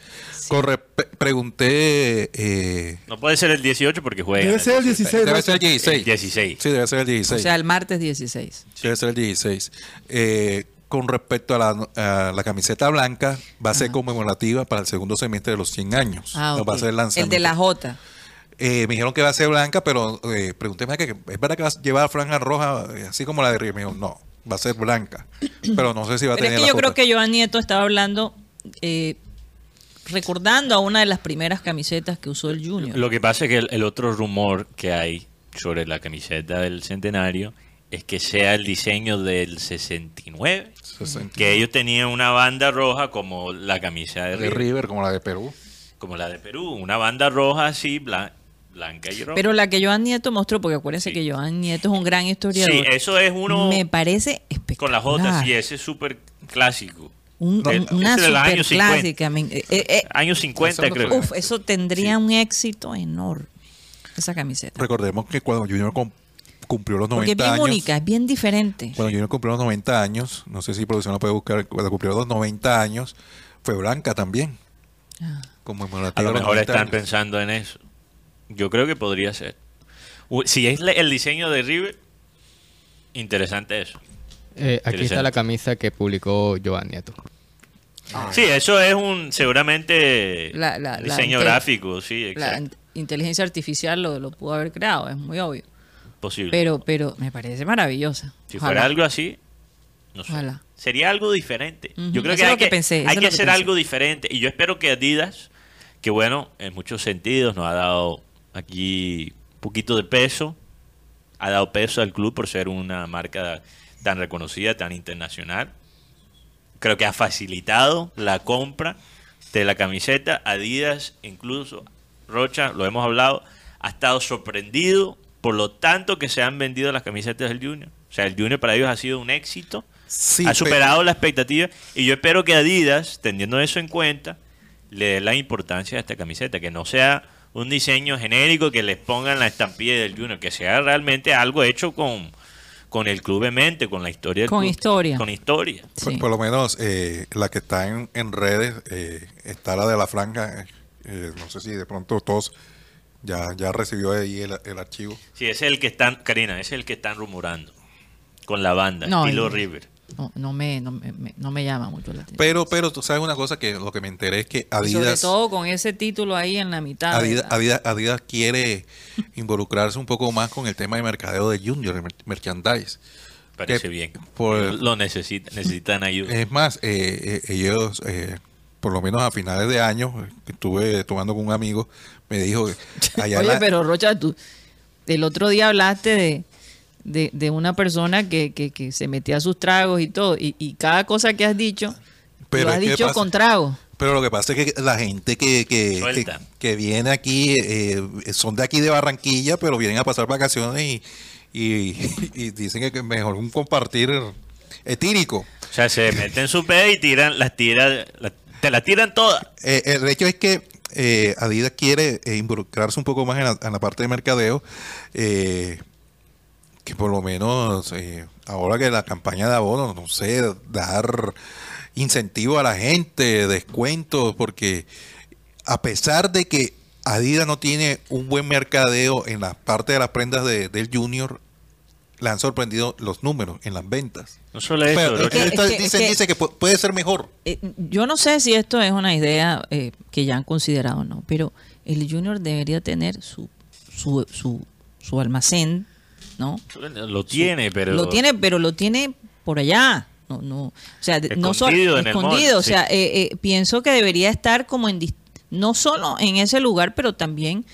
pregunté. Eh, no puede ser el 18 porque juega. Debe ser el 16. Debe ser el 16. 16. Sí, debe ser el 16. O sea, el martes 16. Debe ser el 16. Eh, con respecto a la, camiseta blanca, va a ser conmemorativa para el segundo semestre de los 100 años. Ah, va a ser el lanzamiento. El de la J. Eh, me dijeron que va a ser blanca, pero eh, pregunté, que ¿es verdad que va a llevar franja roja eh, así como la de Río? Me dijo, no, va a ser blanca. Pero no sé si va a tener. Es que yo creo que Joan Nieto estaba hablando, eh, recordando a una de las primeras camisetas que usó el Junior. Lo que pasa es que el, otro rumor que hay sobre la camiseta del centenario es que sea el diseño del 69, que ellos tenían una banda roja como la camisa de, de River, como la de Perú. Como la de Perú, una banda roja así, blanca blanca y roja. Pero la que Joan Nieto mostró, porque acuérdense que Joan Nieto es un gran historiador. Sí, eso es uno. Me parece espectacular. Con la J, sí, ese es súper clásico. una super clásica. Eh, eh, eh, años 50, creo. Uf, eso tendría un éxito enorme. Esa camiseta. Recordemos que cuando Junior cumplió los 90 Porque es bien única, es bien diferente. Cuando Junior cumplió los 90 años, no sé si producción lo puede buscar, cuando cumplió los 90 años, fue blanca también. Ah. A lo mejor están pensando en eso. Yo creo que podría ser. Si es el diseño de River, interesante eso. Eh, aquí está la camisa que publicó Joan Nieto. sí, eso es un seguramente diseño gráfico, sí, La inteligencia artificial lo, lo, pudo haber creado, es muy obvio. Posible. Pero, pero me parece maravillosa. Si fuera algo así, no sé. Sería algo diferente. Yo creo que hay que, hay que, hacer algo diferente. Y yo espero que Adidas, que bueno, en muchos sentidos nos ha dado aquí un poquito de peso, ha dado peso al club por ser una marca tan reconocida, tan internacional. Creo que ha facilitado la compra de la camiseta. Adidas, incluso Rocha, lo hemos hablado, ha estado sorprendido por lo tanto que se han vendido las camisetas del Junior. O sea, el Junior para ellos ha sido un éxito. ha superado la expectativa. Y yo espero que Adidas, teniendo eso en cuenta, le dé la importancia a esta camiseta. Que no sea un diseño genérico que les pongan la estampilla del Junior, que sea realmente algo hecho con, con el club en mente, con la historia con historia. Con historia. Por, lo menos eh, la que está en, en redes eh, está la de la franja. Eh, no sé si de pronto todos ya, ya recibió ahí el, el, archivo. Sí, ese es el que están, Karina, ese es el que están rumorando con la banda, estilo River. No, no, me, no, me, no me llama mucho la atención. Pero, pero tú sabes una cosa que lo que me enteré es que Adidas... sobre todo con ese título ahí en la mitad. Adidas, Adidas, Adidas quiere involucrarse un poco más con el tema de mercadeo de Junior, merchandise. Parece bien. lo necesitan, necesitan ayuda. Es más, eh, eh, ellos, eh, por lo menos a finales de año, estuve tomando con un amigo, me dijo Oye, pero Rocha, tú el otro día hablaste de, de, una persona que, que, se metía sus tragos y todo, y, cada cosa que has dicho, pero lo has dicho con tragos. Pero lo que pasa es que la gente que, que, que, viene aquí, son de aquí de Barranquilla, pero vienen a pasar vacaciones y y, dicen que es mejor un compartir etírico. O sea, se meten su pedo y tiran, las tiran, te las tiran todas. Eh, el hecho es que eh, Adidas quiere eh, involucrarse un poco más en la, parte de mercadeo, que por lo menos ahora que la campaña de abono, no sé, dar incentivo a la gente, descuentos, porque a pesar de que Adidas no tiene un buen mercadeo en la parte de las prendas de, del Junior. Le han sorprendido los números en las ventas. No solo eso. dice que puede ser mejor. Eh, yo no sé si esto es una idea eh, que ya han considerado o no, pero el Junior debería tener su, su, su, su almacén, ¿no? Lo tiene, pero... Lo tiene, pero lo tiene por allá. No, no, o sea, no solo escondido, o sea, eh, pienso que debería estar como en no solo en ese lugar, pero también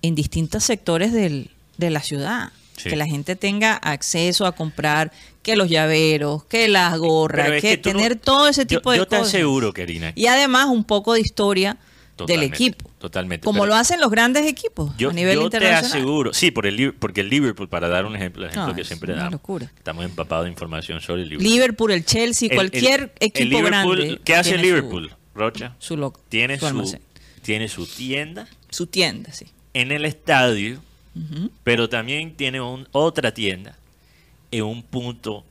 en distintos sectores del, de la ciudad. Que la gente tenga acceso a comprar que los llaveros, que las gorras, que, tener todo ese tipo de cosas. Yo te aseguro, Karina. Y además un poco de historia del equipo. Totalmente. Como lo hacen los grandes equipos a nivel internacional. Yo te aseguro, sí, por el, porque el Liverpool, para dar un ejemplo, el ejemplo que siempre damos. Estamos empapados de información sobre el Liverpool. Liverpool, el Chelsea, cualquier equipo grande. ¿Qué hace el Liverpool? Rocha, tiene, su, tiene su tienda. Su tienda, sí. En el estadio, pero también tiene otra tienda en un punto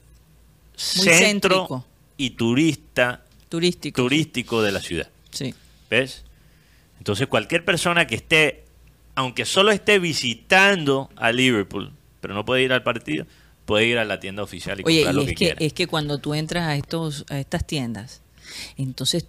centro y turista turístico, turístico de la ciudad. Sí. ¿Ves? Entonces cualquier persona que esté, aunque solo esté visitando a Liverpool, pero no puede ir al partido, puede ir a la tienda oficial y comprar lo que, que Es que cuando tú entras a estos a estas tiendas, entonces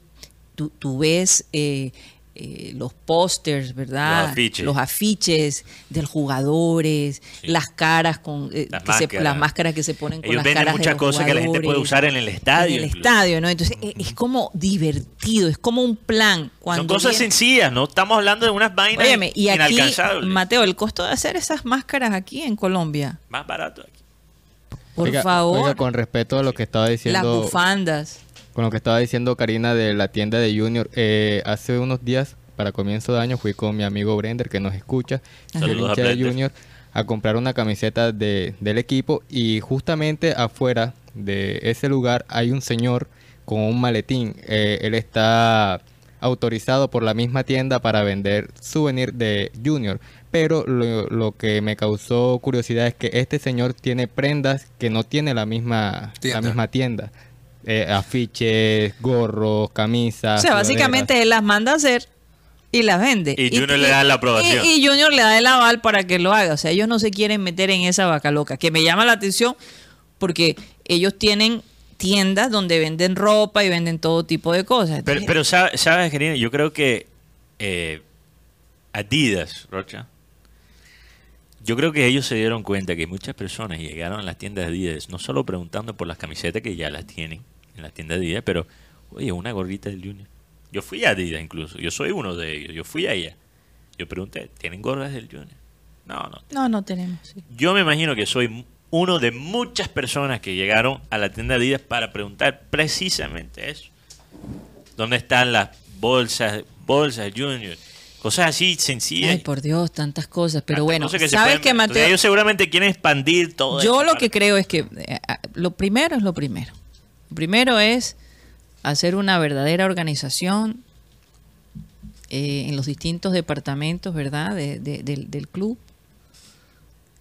tú, ves eh, eh, los pósters, ¿verdad? Los afiches. Los afiches de los jugadores, las caras con eh, las, máscaras. que se ponen con las caras muchas cosas que la gente puede usar en el estadio. En el estadio, ¿no? Entonces es como divertido, es como un plan. Son cosas sencillas, no estamos hablando de unas vainas Óyeme, y aquí, Mateo, el costo de hacer esas máscaras aquí en Colombia. Más barato aquí. Por favor. con respeto a lo que estaba diciendo. Las bufandas con lo que estaba diciendo Karina de la tienda de Junior, eh, hace unos días, para comienzo de año, fui con mi amigo Brender, que nos escucha, el hincha de Junior, a comprar una camiseta de, del equipo. Y justamente afuera de ese lugar hay un señor con un maletín. Eh, él está autorizado por la misma tienda para vender souvenir de Junior. Pero lo, lo, que me causó curiosidad es que este señor tiene prendas que no tiene la misma, la misma tienda eh, afiches, gorros, camisas. O sea, básicamente él las manda a hacer y las vende. Y Junior le da la aprobación. Y, Junior le da el aval para que lo haga. O sea, ellos no se quieren meter en esa vaca loca. Que me llama la atención porque ellos tienen tiendas donde venden ropa y venden todo tipo de cosas. pero, pero, sabes, querido, yo creo que eh, Adidas, Rocha, yo creo que ellos se dieron cuenta que muchas personas llegaron a las tiendas de Adidas no solo preguntando por las camisetas que ya las tienen, en la tienda de Adidas, pero, oye, una gorrita del Junior. Yo fui a Adidas incluso, yo soy uno de ellos, yo fui a ella. Yo pregunté, ¿tienen gorras del Junior? No, no. No, no tenemos. Yo me imagino que soy uno de muchas personas que llegaron a la tienda de Adidas para preguntar precisamente eso. ¿Dónde están las bolsas, bolsas Junior? Cosas así sencillas. Ay, por Dios, tantas cosas. Pero bueno, sabes que Mateo. ellos seguramente quieren expandir todo. Yo lo que creo es que eh, lo primero es lo primero. Primero es hacer una verdadera organización eh, en los distintos departamentos, ¿verdad? del, club.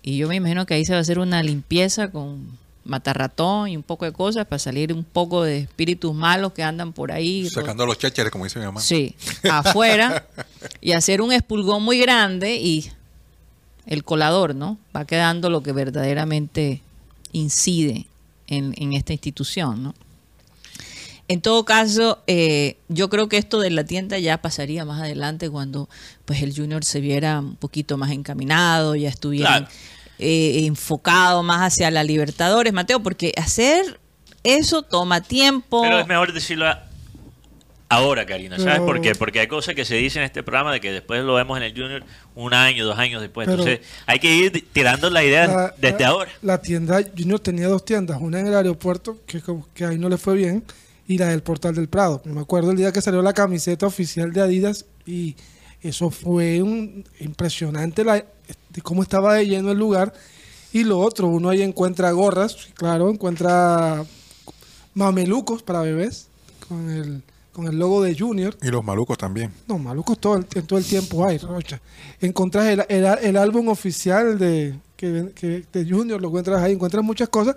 Y yo me imagino que ahí se va a hacer una limpieza con matarratón y un poco de cosas para salir un poco de espíritus malos que andan por ahí. Sacando los cháchares, como dice mi mamá. Sí, afuera y hacer un expulgón muy grande y el colador, ¿no? Va quedando lo que verdaderamente incide en, en esta institución, ¿no? En todo caso, eh, yo creo que esto de la tienda ya pasaría más adelante cuando pues el Junior se viera un poquito más encaminado, ya estuviera eh, enfocado más hacia la Libertadores, Mateo, porque hacer eso toma tiempo. Pero es mejor decirlo ahora, Karina, ¿sabes por qué? Porque hay cosas que se dicen en este programa de que después lo vemos en el Junior un año, dos años después. Entonces hay que ir tirando la idea desde ahora. La tienda Junior tenía dos tiendas, una en el aeropuerto, que, que ahí no le fue bien y la del Portal del Prado. Me acuerdo el día que salió la camiseta oficial de Adidas y eso fue un, impresionante la, de cómo estaba de lleno el lugar. Y lo otro, uno ahí encuentra gorras, claro, encuentra mamelucos para bebés con el, con el logo de Junior. Y los malucos también. No, malucos todo el, todo el tiempo hay, Rocha. Encontrás el, el, álbum oficial de, que, de Junior, lo encuentras ahí, encuentras muchas cosas,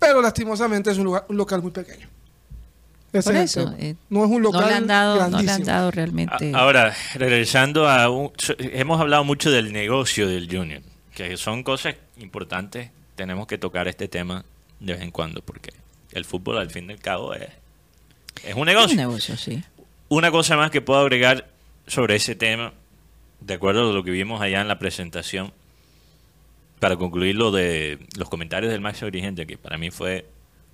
pero lastimosamente es un, lugar, un local muy pequeño. Por eso, eh, no es un local no le han dado, no le han dado realmente. Ahora, regresando a un, hemos hablado mucho del negocio del Junior, que son cosas importantes. Tenemos que tocar este tema de vez en cuando, porque el fútbol al fin y al cabo es, es un negocio. un negocio, sí. Una cosa más que puedo agregar sobre ese tema, de acuerdo a lo que vimos allá en la presentación, para concluir lo de los comentarios del máximo dirigente, que para mí fue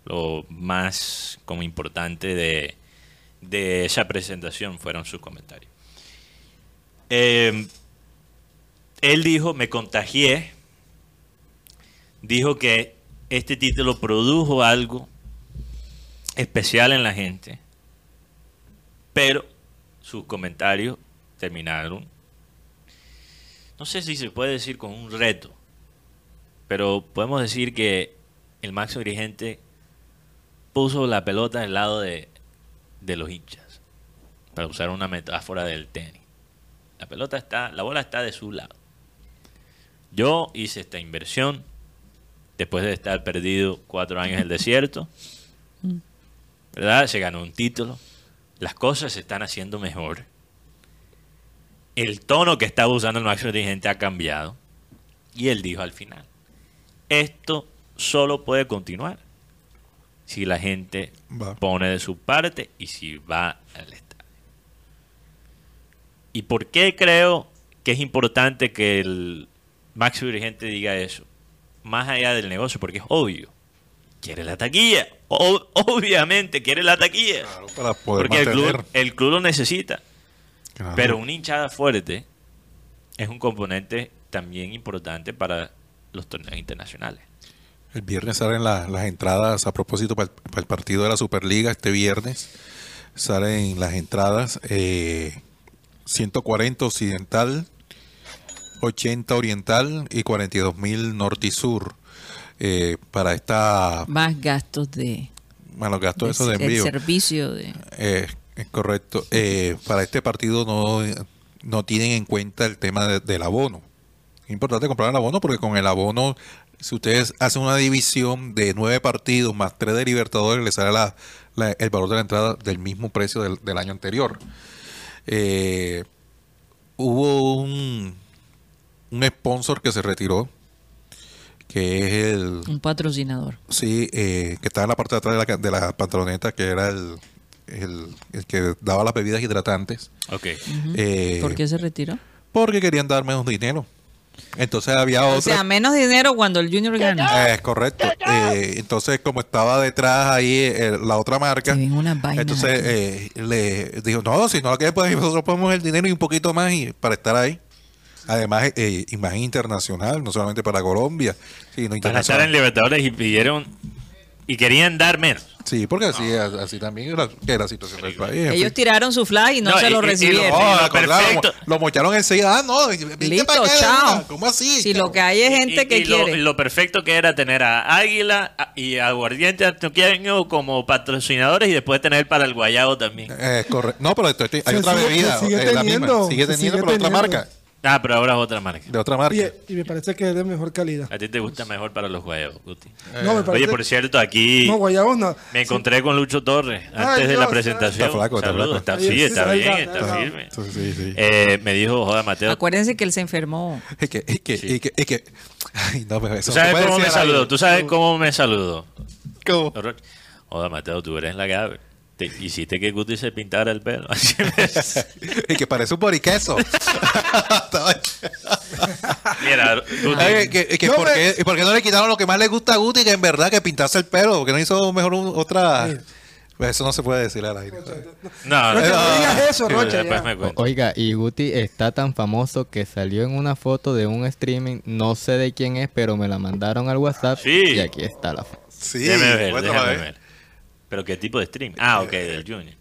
lo más como importante de, esa presentación fueron sus comentarios. Em, él dijo, me contagié, dijo que este título produjo algo especial en la gente, pero sus comentarios terminaron, no sé si se puede decir con un reto, pero podemos decir que el máximo dirigente puso la pelota del lado de, los hinchas, para usar una metáfora del tenis. La pelota está, la bola está de su lado. Yo hice esta inversión después de estar perdido cuatro años en el desierto. ¿Verdad? Se ganó un título. Las cosas se están haciendo mejor. El tono que estaba usando el máximo dirigente ha cambiado. Y él dijo al final, esto solo puede continuar si la gente pone de su parte y si va al estadio. ¿Y por qué creo que es importante que el máximo dirigente diga eso? Más allá del negocio, porque es obvio. Quiere la taquilla. obviamente quiere la taquilla. porque el club, el club, lo necesita. Pero una hinchada fuerte es un componente también importante para los torneos internacionales. El viernes salen las entradas, a propósito, para el, partido de la Superliga, este viernes salen las entradas 140 eh, occidental, 80 oriental y 42 mil norte y sur eh, para esta... Más gastos de... Los gastos de, eso de envío. El servicio de... Eh, es correcto. para este partido no, no tienen en cuenta el tema del abono. Es importante comprar el abono porque con el abono si ustedes hacen una división de nueve partidos más tres de Libertadores, les sale el valor de la entrada del mismo precio del, año anterior. Eh, hubo un, un sponsor que se retiró, que es el... Un patrocinador. Sí, eh, que estaba en la parte de atrás de la, de la pantaloneta, que era el, el, que daba las bebidas hidratantes. Ok. Eh, ¿Por qué se retiró? Porque querían dar menos dinero. Entonces había otra. O sea, menos dinero cuando el Junior gana. Es correcto. Eh, entonces, como estaba detrás ahí eh, la otra marca, entonces eh, le dijo: No, si no lo que pues nosotros ponemos el dinero y un poquito más y, para estar ahí. Además, imagen internacional, no solamente para Colombia, sino internacional. Para estar en Libertadores y pidieron y querían dar menos. Sí, porque así, así también era, la situación del país. Ellos tiraron su fly y no, se lo recibieron. lo, lo, mocharon enseguida. Ah, no, listo, chao. ¿Cómo así? Si lo que hay es gente que quiere. Lo, perfecto que era tener a Águila y a Aguardiente Antioqueño como patrocinadores y después tener para el Guayabo también. Eh, correcto. No, pero esto, hay otra bebida. Sigue, eh, teniendo, sigue teniendo, pero otra marca. Ah, pero ahora es otra marca. De otra marca. Y, me parece que es de mejor calidad. A ti te gusta mejor para los guayabos, Guti. No, me parece... Oye, por cierto, aquí. No, guayabos no. Me encontré con Lucho Torres antes de la presentación. Está flaco, está flaco. Está, sí, está bien, está, firme. Sí, sí. Eh, me dijo, joder, Mateo. Acuérdense que él se enfermó. Es que, es que, es que, es que. Ay, no, pero eso ¿Tú sabes cómo me saludó? ¿Tú sabes cómo me saludó? ¿Cómo? Joder, Mateo, tú eres la que te hiciste que Guti se pintara el pelo. y que parece un boriqueso. Mira, Guti. que, que ¿por, qué, ¿por, qué, no le quitaron lo que más le gusta a Guti? Que en verdad que pintarse el pelo. Porque no hizo mejor otra. Pues eso no se puede decir al aire. No, no, no, digas eso, Rocha. Oiga, y Guti está tan famoso que salió en una foto de un streaming, no sé de quién es, pero me la mandaron al WhatsApp y aquí está la foto. Sí, déjame ver, déjame ver. ¿Pero qué tipo de stream? Ah, ok, del Junior.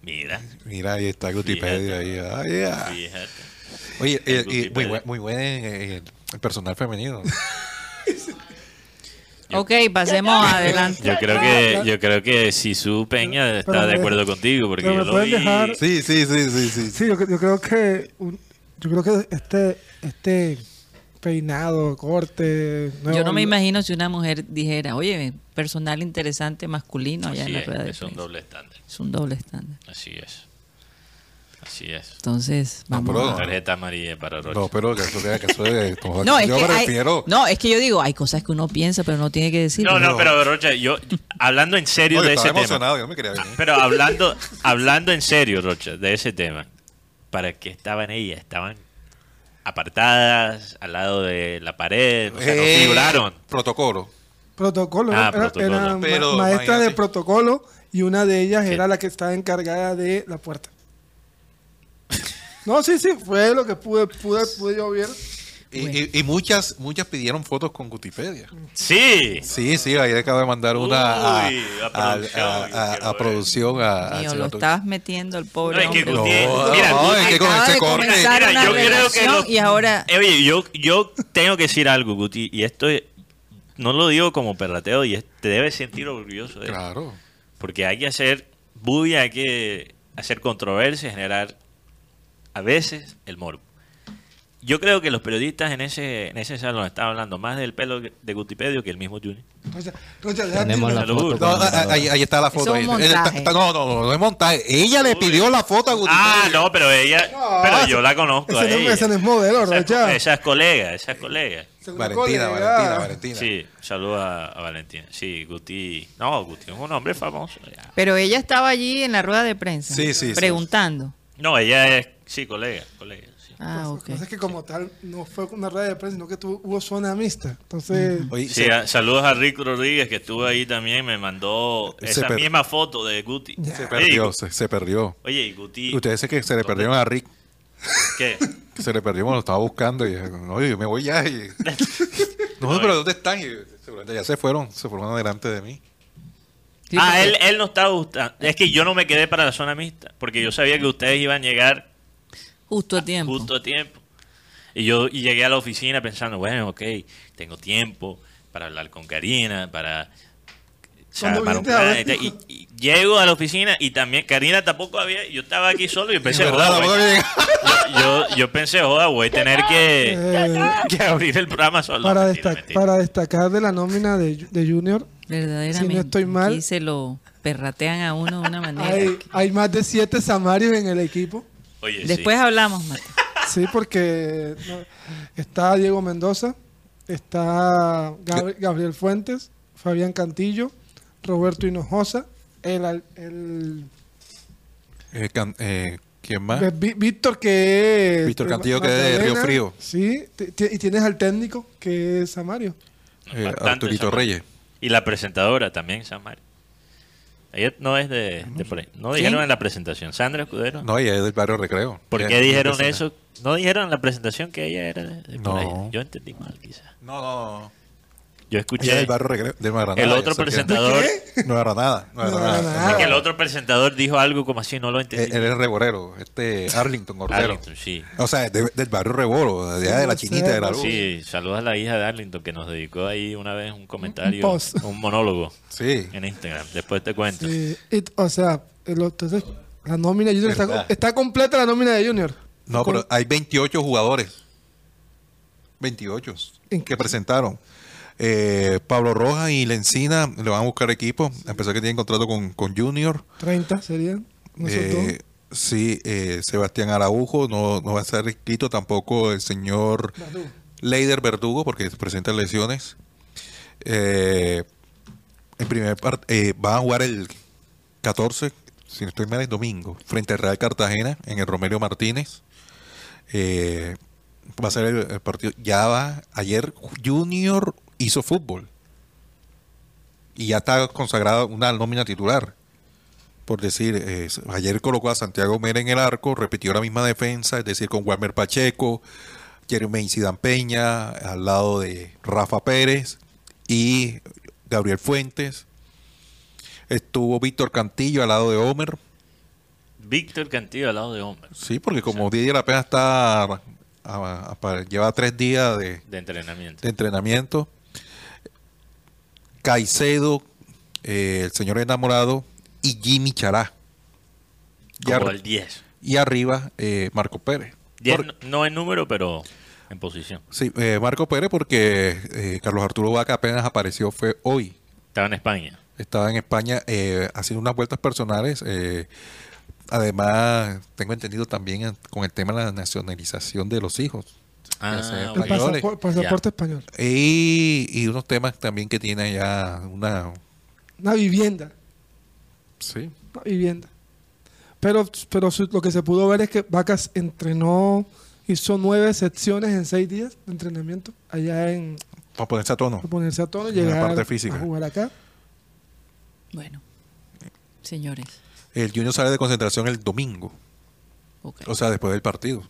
Mira. Mira, ahí está Gutipedia. Ahí. Ah, yeah. Fíjate. Oye, eh, y muy, buen, muy buen eh, el personal femenino. ok, pasemos adelante. Yo creo que yo creo que si su Peña está de acuerdo contigo porque yo lo vi. Dejar... Sí, sí, sí, sí, sí. Sí, yo, yo creo que yo creo que este este peinado, corte. Yo no me imagino si una mujer dijera, oye, personal interesante masculino allá en la rueda de Es un doble estándar. Es un doble estándar. Así es. Así es. Entonces, vamos no, tarjeta amarilla para Rocha. No, pero que eso, que eso es, no, es yo que me refiero. no, es que yo digo, hay cosas que uno piensa, pero no tiene que decir. No, no, pero Rocha, yo hablando en serio de ese tema. Yo me quería venir. Pero hablando hablando en serio, Rocha, de ese tema. ¿Para qué estaban ellas? Estaban apartadas, al lado de la pared, o sea, no eh, figuraron. Protocolo. Protocolo, ah, era, maestra de protocolo y una de ellas era la que estaba encargada de la puerta. no, sí, sí, fue lo que pude, pude, pude yo ver. Y, muchas muchas pidieron fotos con Gutipedia. Sí. Sí, sí, ahí acabo de mandar una a, producción. A, Mío, lo estabas metiendo al pobre. No, es que mira, es que con ese corte. Mira, yo creo que. y ahora. Eh, oye, yo, yo tengo que decir algo, Guti, y esto no lo digo como perrateo, y te debes sentir orgulloso de Claro. Porque hay que hacer bulla, hay que hacer controversia, generar a veces el morbo yo creo que los periodistas en ese, en ese salón estaban hablando más del pelo de Gutipedio que el mismo Juni. Tenemos la foto. ahí, está la foto. no, no, no, no es montaje. Ella le pidió la foto a Gutipedio. Ah, no, pero ella, pero yo la conozco ese, a ella. ese no es modelo, Rocha. Esa es colega, esa es colega. Valentina, Valentina, Valentina. Sí, saludos a, Valentina. Sí, Guti. No, Guti es un hombre famoso. Pero ella estaba allí en la rueda de prensa. Sí, sí. Preguntando. No, ella es, sí, colega, colega. Ah, ok. es que como tal no fue una red de prensa, sino que tuvo, hubo zona mixta. Entonces... sí, saludos a Rick Rodríguez que estuvo ahí también, me mandó esa misma foto de Guti. Se perdió, se, perdió. Oye, y Guti... Ustedes dicen que se le perdieron a Rick. ¿Qué? Que se le perdió, bueno, lo estaba buscando y oye, me voy ya. Y... no, pero ¿dónde están? Y, seguramente ya se fueron, se fueron delante de mí. ah, él, él no estaba gustando. Es que yo no me quedé para la zona mixta, porque yo sabía que ustedes iban a llegar Justo a tiempo. Justo a tiempo. Y yo y llegué a la oficina pensando, bueno, ok, tengo tiempo para hablar con Karina, para... un plan, y, llego a la oficina y también Karina tampoco había, yo estaba aquí solo y pensé, yo, yo, pensé, joda, voy a tener que, eh, que abrir el programa solo. Para, para destacar de la nómina de, de Junior, verdaderamente, si no estoy mal, aquí se lo perratean a uno de una manera. Hay, hay más de siete samarios en el equipo. Después hablamos, Sí, porque está Diego Mendoza, está Gabriel Fuentes, Fabián Cantillo, Roberto Hinojosa, el... el eh, eh, ¿Quién más? Víctor, que es... Víctor Cantillo, que es de Río Frío. Sí, y tienes al técnico, que es Samario. Eh, Arturito Reyes. Y la presentadora también, Samario. Ella no es de, por ahí. No dijeron en la presentación. Sandra Escudero. No, ella es del barrio Recreo. ¿Por qué dijeron eso? No dijeron en la presentación que ella era de, no. Yo entendí mal, quizás. No, no. Yo escuché. El barrio de El otro presentador. No era nada. No era nada. que el otro presentador dijo algo como así, no lo entendí. Él, es reborero, este Arlington. Arlington, sí. O sea, del barrio Reboro, de, de la chinita de la luz. Sí, saludos a la hija de Arlington que nos dedicó ahí una vez un comentario, un, monólogo. Sí. En Instagram. Después te cuento. Sí. o sea, entonces, la nómina de Junior está, está, completa la nómina de Junior. No, pero hay 28 jugadores. 28 que presentaron. Eh, Pablo Rojas y Lencina le van a buscar equipo, a pesar que tienen contrato con, con Junior. 30 serían. Eh, sí, eh, Sebastián Araujo no, no va a ser escrito tampoco el señor Leider Verdugo porque presenta lesiones. Eh, en primer eh, van a jugar el 14, si no estoy mal, el domingo, frente al Real Cartagena en el Romero Martínez. Eh, va a ser el, partido. Ya va, ayer Junior hizo fútbol y ya está consagrada una nómina titular. Por decir, eh, ayer colocó a Santiago Mera en el arco, repitió la misma defensa, es decir, con Walmer Pacheco, Jeremy Sidán Peña, al lado de Rafa Pérez y Gabriel Fuentes. Estuvo Víctor Cantillo al lado de Homer. Víctor Cantillo al lado de Homer. Sí, porque como Didier apenas está lleva tres días de, entrenamiento. De entrenamiento. Caicedo, eh, el señor enamorado y Jimmy Chará. Como el 10. Y arriba eh, Marco Pérez. no en número, pero en posición. Sí, eh, Marco Pérez porque Carlos Arturo Vaca apenas apareció fue hoy. Estaba en España. Estaba en España haciendo unas vueltas personales. Además, tengo entendido también con el tema de la nacionalización de los hijos. Ah, el pasaporte, español. Y, unos temas también que tiene ya una... Una vivienda. Sí. Una vivienda. Pero, pero lo que se pudo ver es que Vacas entrenó, hizo nueve secciones en seis días de entrenamiento allá en... Para ponerse a tono. Para ponerse a tono, llegar la parte física. a jugar acá. Bueno, señores. El Junior sale de concentración el domingo. O sea, después del partido.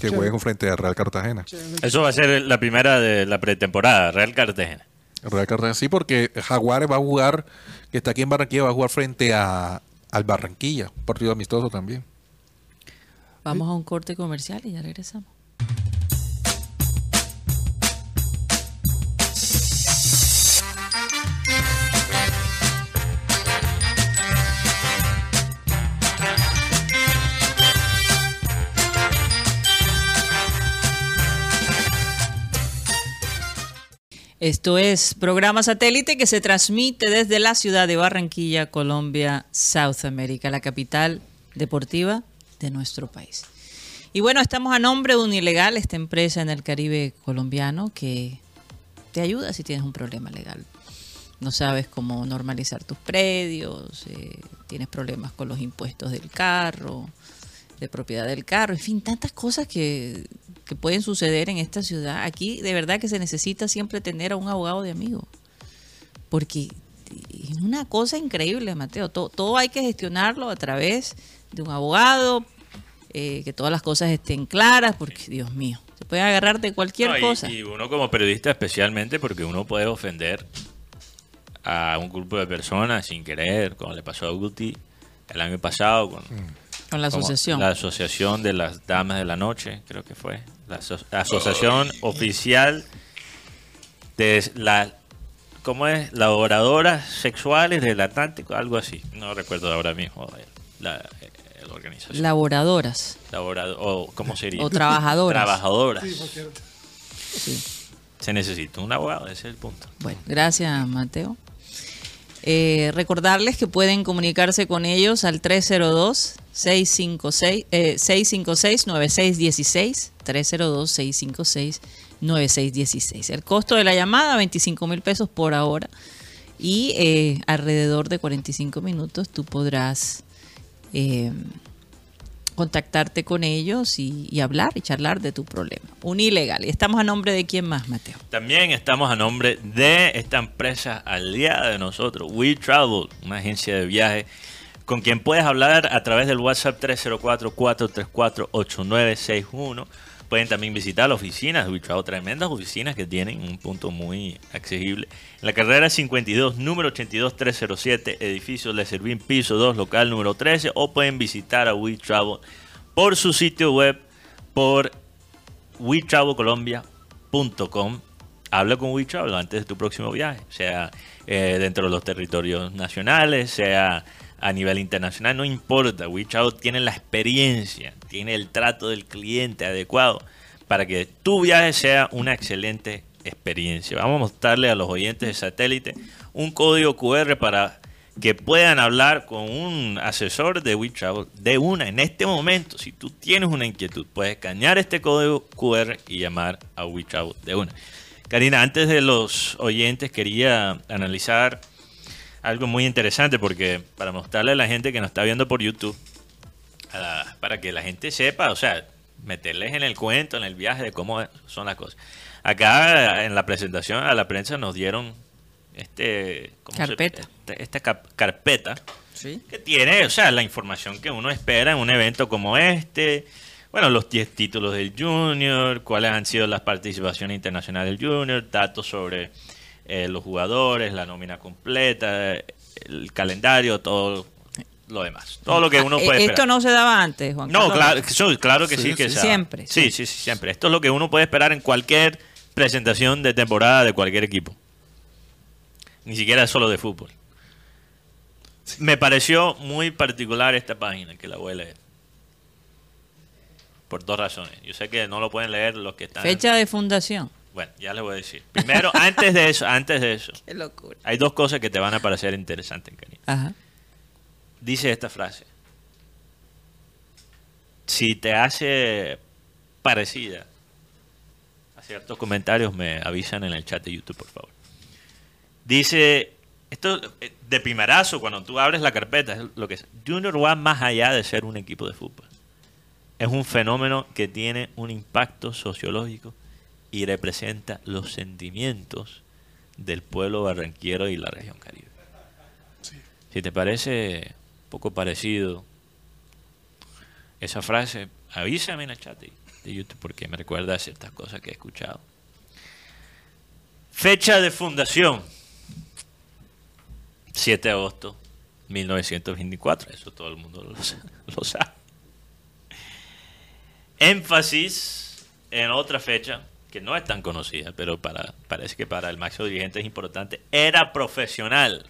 Que jueguen frente a Real Cartagena. Eso va a ser la primera de la pretemporada, Real Cartagena. Real Cartagena, sí, porque Jaguares va a jugar, que está aquí en Barranquilla, va a jugar frente a, al Barranquilla, un partido amistoso también. Vamos a un corte comercial y ya regresamos. Esto es programa satélite que se transmite desde la ciudad de Barranquilla, Colombia, South America, la capital deportiva de nuestro país. Y bueno, estamos a nombre de Unilegal, esta empresa en el Caribe colombiano que te ayuda si tienes un problema legal. No sabes cómo normalizar tus predios, eh, tienes problemas con los impuestos del carro, de propiedad del carro, en fin, tantas cosas que que pueden suceder en esta ciudad. Aquí de verdad que se necesita siempre tener a un abogado de amigo. Porque es una cosa increíble, Mateo. Todo, hay que gestionarlo a través de un abogado, eh, que todas las cosas estén claras, porque Dios mío, se puede agarrar de cualquier cosa. Y uno como periodista especialmente, porque uno puede ofender a un grupo de personas sin querer, como le pasó a Guti el año pasado con... Con la asociación. La Asociación de las Damas de la Noche, creo que fue. La, Asociación Oficial de la... ¿Cómo es? Laboradoras Sexuales del Atlántico, algo así. No recuerdo ahora mismo la, eh, organización. Laboradoras. o, ¿Cómo sería? O trabajadoras. Trabajadoras. Se necesita un abogado, ese es el punto. Bueno, gracias Mateo. Eh, recordarles que pueden comunicarse con ellos al 302 656 656 9616 302 656 9616. El costo de la llamada 25 mil pesos por hora y eh, alrededor de 45 minutos tú podrás eh, contactarte con ellos y, hablar y charlar de tu problema. Un ilegal. ¿Y estamos a nombre de quién más, Mateo? También estamos a nombre de esta empresa aliada de nosotros, We Travel, una agencia de viaje con quien puedes hablar a través del WhatsApp 304-434-8961. Pueden también visitar las oficinas de Travel, tremendas oficinas que tienen un punto muy accesible. En la carrera 52, número 82307, edificio Le Servín, piso 2, local número 13, o pueden visitar a We Travel por su sitio web, por wetravelcolombia.com. Habla con We Travel antes de tu próximo viaje, sea eh, dentro de los territorios nacionales, sea a nivel internacional, no importa. We Travel tiene la experiencia, tiene el trato del cliente adecuado para que tu viaje sea una excelente experiencia. Vamos a mostrarle a los oyentes de satélite un código QR para que puedan hablar con un asesor de WeTravel de una. En este momento, si tú tienes una inquietud, puedes escanear este código QR y llamar a WeTravel de una. Karina, antes de los oyentes quería analizar algo muy interesante porque para mostrarle a la gente que nos está viendo por YouTube, para que la gente sepa, o sea, meterles en el cuento, en el viaje de cómo son las cosas. Acá en la presentación a la prensa nos dieron este carpeta. Este, esta carpeta que tiene, o sea, la información que uno espera en un evento como este. Bueno, los 10 títulos del Junior, cuáles han sido las participaciones internacionales del Junior, datos sobre eh, los jugadores, la nómina completa, el calendario, todo lo demás. Todo lo que uno puede Esto no se daba antes, Juan No, claro, claro que sí, que Siempre. Sí, sí, sí, siempre. Esto es lo que uno puede esperar en cualquier presentación de temporada de cualquier equipo. Ni siquiera solo de fútbol. Me pareció muy particular esta página que la voy a leer. Por dos razones. Yo sé que no lo pueden leer los que están. Fecha de fundación. Bueno, ya les voy a decir. Primero, antes de eso, antes de eso. Qué locura. Hay dos cosas que te van a parecer interesantes, Karina. Ajá. Dice esta frase. Si te hace parecida a ciertos comentarios, me avisan en el chat de YouTube, por favor. Dice, esto eh, de primerazo, cuando tú abres la carpeta, es lo que es. Junior va más allá de ser un equipo de fútbol. Es un fenómeno que tiene un impacto sociológico y representa los sentimientos del pueblo barranquero y la región caribe. Si te parece poco parecido esa frase, avísame en el chat de, YouTube porque me recuerda a ciertas cosas que he escuchado. Fecha de fundación. 7 de agosto 1924. Eso todo el mundo lo, sabe. Énfasis en otra fecha que no es tan conocida, pero para, parece que para el máximo dirigente es importante. Era profesional.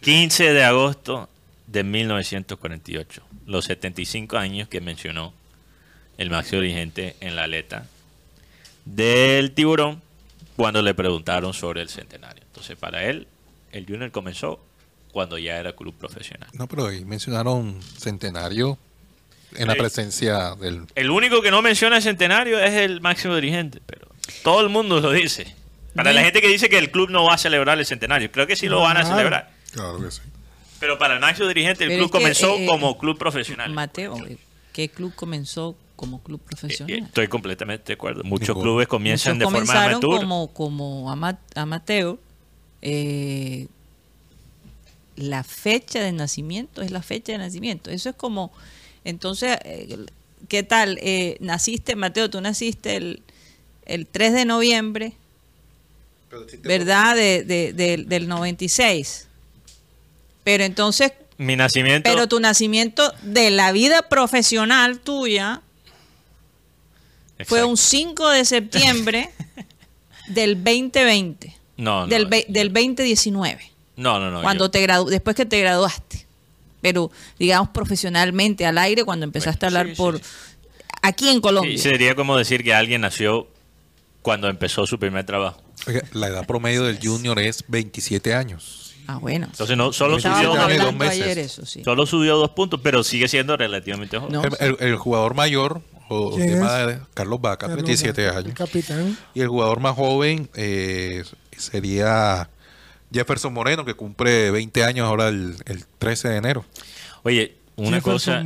15 de agosto de 1948. Los 75 años que mencionó el máximo dirigente en la aleta del tiburón cuando le preguntaron sobre el centenario. Entonces, para él, el Junior comenzó cuando ya era club profesional. No, pero ahí mencionaron centenario en la presencia del... El único que no menciona el centenario es el máximo dirigente, pero todo el mundo lo dice. Para la gente que dice que el club no va a celebrar el centenario, creo que sí lo van a celebrar. Claro que sí. Pero para el máximo dirigente el club comenzó eh, como club profesional. Mateo, ¿qué club comenzó como club profesional? Eh, estoy completamente de acuerdo. Muchos clubes comienzan de forma amateur. como, como amateur eh, la fecha de nacimiento es la fecha de nacimiento. Eso es como, entonces, eh, ¿qué tal? Eh, naciste, Mateo, tú naciste el, el 3 de noviembre, ¿verdad? De, de, del 96. Pero entonces... Mi nacimiento... Pero tu nacimiento de la vida profesional tuya fue un 5 de septiembre del 2020. No, no. Del, del 2019. No, no, no. Cuando te gradu después que te graduaste. Pero, digamos, profesionalmente, al aire, cuando empezaste a hablar por... Aquí en Colombia. sería como decir que alguien nació cuando empezó su primer trabajo. la edad promedio del junior es 27 años. Ah, bueno. Entonces no, solo subió dos, meses. Eso, sí. Solo subió dos puntos, pero sigue siendo relativamente joven. el, jugador mayor o Carlos Vaca, 27 años. capitán. Y el jugador más joven eh, sería Jefferson Moreno, que cumple 20 años ahora el, 13 de enero. Oye, una cosa,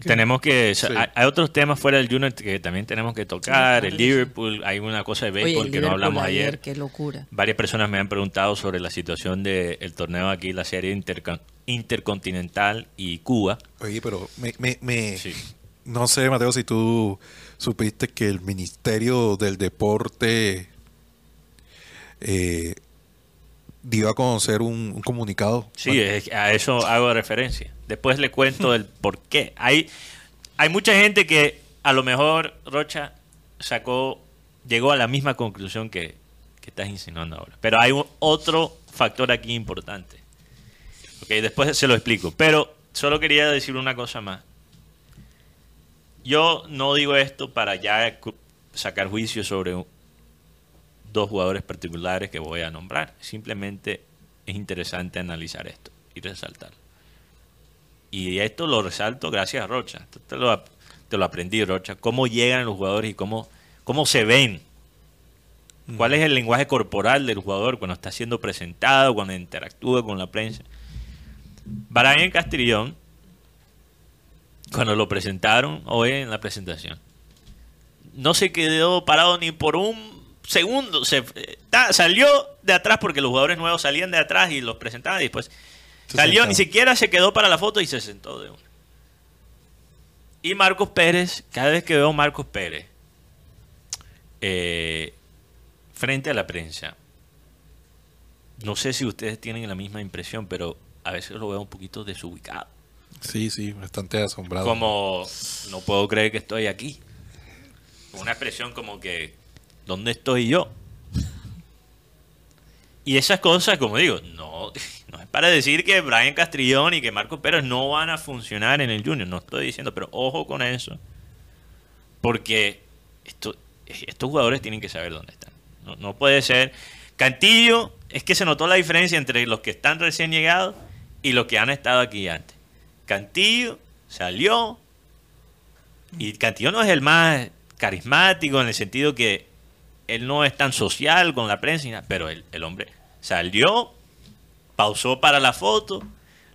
tenemos que, hay, otros temas fuera del Junior que también tenemos que tocar, el Liverpool, hay una cosa de béisbol que no hablamos ayer, Qué locura. Varias personas me han preguntado sobre la situación del torneo aquí, la serie intercontinental y Cuba. Oye, pero me, me, no sé, Mateo, si tú supiste que el Ministerio del Deporte eh, dio a conocer un, comunicado. Sí, a eso hago referencia. Después le cuento el por qué. Hay, hay mucha gente que a lo mejor Rocha sacó, llegó a la misma conclusión que, que estás insinuando ahora. Pero hay otro factor aquí importante. Okay, después se lo explico. Pero solo quería decir una cosa más. Yo no digo esto para ya sacar juicio sobre dos jugadores particulares que voy a nombrar. Simplemente es interesante analizar esto y resaltarlo. Y esto lo resalto gracias a Rocha. Te lo, te lo aprendí, Rocha. Cómo llegan los jugadores y cómo, cómo se ven ¿Cuál es el lenguaje corporal del jugador cuando está siendo presentado, cuando interactúa con la prensa? Brian Castrillón, cuando lo presentaron hoy en la presentación, no se quedó parado ni por un segundo. Se, salió de atrás porque los jugadores nuevos salían de atrás y los presentaban y después salió, ni siquiera se quedó para la foto y se sentó de uno. Y Marcos Pérez, cada vez que veo a Marcos Pérez eh, frente a la prensa, no sé si ustedes tienen la misma impresión, pero a veces lo veo un poquito desubicado. Sí, sí, bastante asombrado. Como, no puedo creer que estoy aquí. Una expresión como que, ¿dónde estoy yo? Y esas cosas, como digo, no, no es para decir que Brian Castrillón y que Marcos Pérez no van a funcionar en el Junior, no estoy diciendo, pero ojo con eso. Porque esto, estos jugadores tienen que saber dónde están. No puede ser. Cantillo, es que se notó la diferencia entre los que están recién llegados y los que han estado aquí antes. Cantillo salió y Cantillo no es el más carismático en el sentido que él no es tan social con la prensa, pero el, el hombre salió, pausó para la foto,